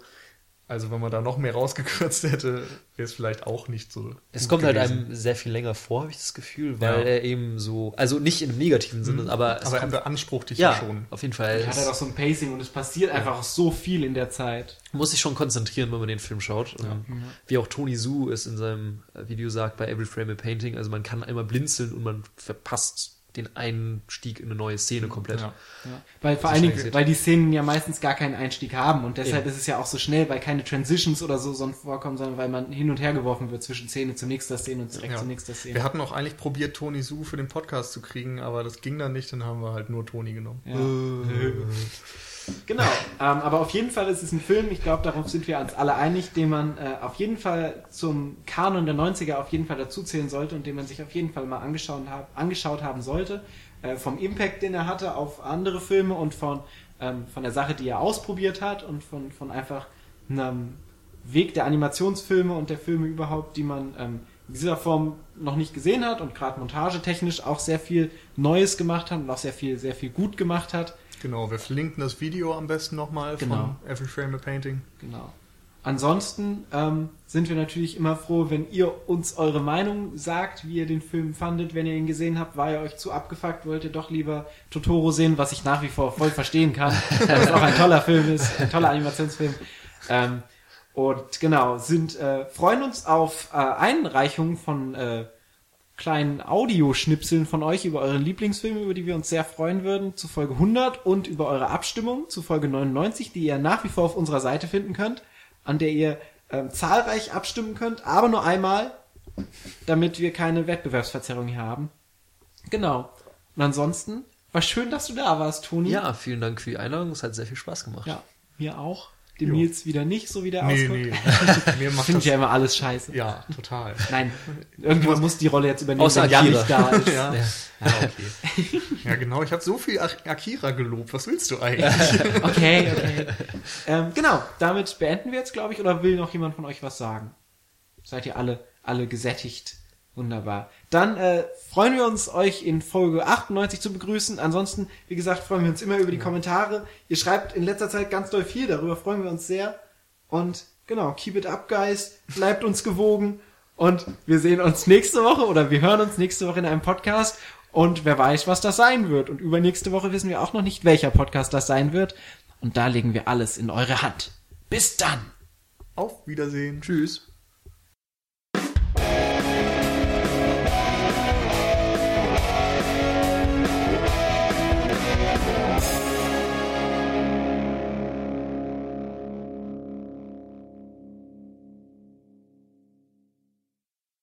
Also wenn man da noch mehr rausgekürzt hätte, wäre es vielleicht auch nicht so. Es gut kommt halt gewesen. einem sehr viel länger vor, habe ich das Gefühl, weil Ja. er eben so, also nicht im negativen Sinne, aber es Aber er kommt, beansprucht dich ja, ja, schon. auf jeden Fall. Hat er doch Es so ein Pacing und es passiert einfach so viel in der Zeit. muss sich schon konzentrieren, wenn man den Film schaut. Ähm, Wie auch Tony Su es in seinem äh, Video sagt bei Every Frame a Painting, also man kann einmal blinzeln und man verpasst den Einstieg in eine neue Szene komplett. Ja. Ja. Weil vor allen schnell Dingen, weil die Szenen ja meistens gar keinen Einstieg haben und deshalb Eben. ist es ja auch so schnell, weil keine Transitions oder so sonst vorkommen, sondern weil man hin und her geworfen wird zwischen Szene zur nächsten Szene und direkt Ja. zur nächsten Szene. Wir hatten auch eigentlich probiert, Toni Su für den Podcast zu kriegen, aber das ging dann nicht, dann haben wir halt nur Toni genommen. Genau, ähm, aber auf jeden Fall ist es ein Film, ich glaube, darauf sind wir uns alle einig, den man äh, auf jeden Fall zum Kanon der 90er auf jeden Fall dazuzählen sollte und den man sich auf jeden Fall mal angeschaut, hab, angeschaut haben sollte. Äh, vom Impact, den er hatte auf andere Filme und von, ähm, von der Sache, die er ausprobiert hat und von, von einfach einem Weg der Animationsfilme und der Filme überhaupt, die man ähm, in dieser Form noch nicht gesehen hat und gerade montagetechnisch auch sehr viel Neues gemacht hat und auch sehr viel, sehr viel gut gemacht hat. Genau, wir verlinken das Video am besten nochmal Genau. von Every Frame a Painting. Genau. Ansonsten ähm, sind wir natürlich immer froh, wenn ihr uns eure Meinung sagt, wie ihr den Film fandet, wenn ihr ihn gesehen habt. War er euch zu abgefuckt? Wollt ihr doch lieber Totoro sehen, was ich nach wie vor voll verstehen kann, weil es auch ein toller Film ist, ein toller Animationsfilm. Ähm, und genau, sind äh, freuen uns auf äh, Einreichungen von äh, kleinen Audioschnipseln von euch über eure Lieblingsfilme, über die wir uns sehr freuen würden, zu Folge 100 und über eure Abstimmung zu Folge 99, die ihr nach wie vor auf unserer Seite finden könnt, an der ihr ähm, zahlreich abstimmen könnt, aber nur einmal, damit wir keine Wettbewerbsverzerrung hier haben. Genau. Und ansonsten war schön, dass du da warst, Toni. Ja, vielen Dank für die Einladung, es hat sehr viel Spaß gemacht. Ja, mir auch. Dem Jo. Nils wieder nicht, so wie der Nee, ausguckt. nee. Mir macht Finde ich ja immer alles scheiße. ja, total. Nein, irgendjemand muss die Rolle jetzt übernehmen, Außer wenn Jan nicht da ist. Ja, ja okay. Ja, genau, ich habe so viel Ak- Akira gelobt. Was willst du eigentlich? Okay, okay. ähm, genau, damit beenden wir jetzt, glaube ich, oder will noch jemand von euch was sagen? Seid ihr alle, alle gesättigt? Wunderbar. Dann äh, freuen wir uns, euch in Folge 98 zu begrüßen. Ansonsten, wie gesagt, freuen wir uns immer über die Kommentare. Ihr schreibt in letzter Zeit ganz doll viel, darüber freuen wir uns sehr. Und genau, keep it up, guys. Bleibt uns gewogen. Und wir sehen uns nächste Woche oder wir hören uns nächste Woche in einem Podcast. Und wer weiß, was das sein wird. Und übernächste Woche wissen wir auch noch nicht, welcher Podcast das sein wird. Und da legen wir alles in eure Hand. Bis dann! Auf Wiedersehen. Tschüss.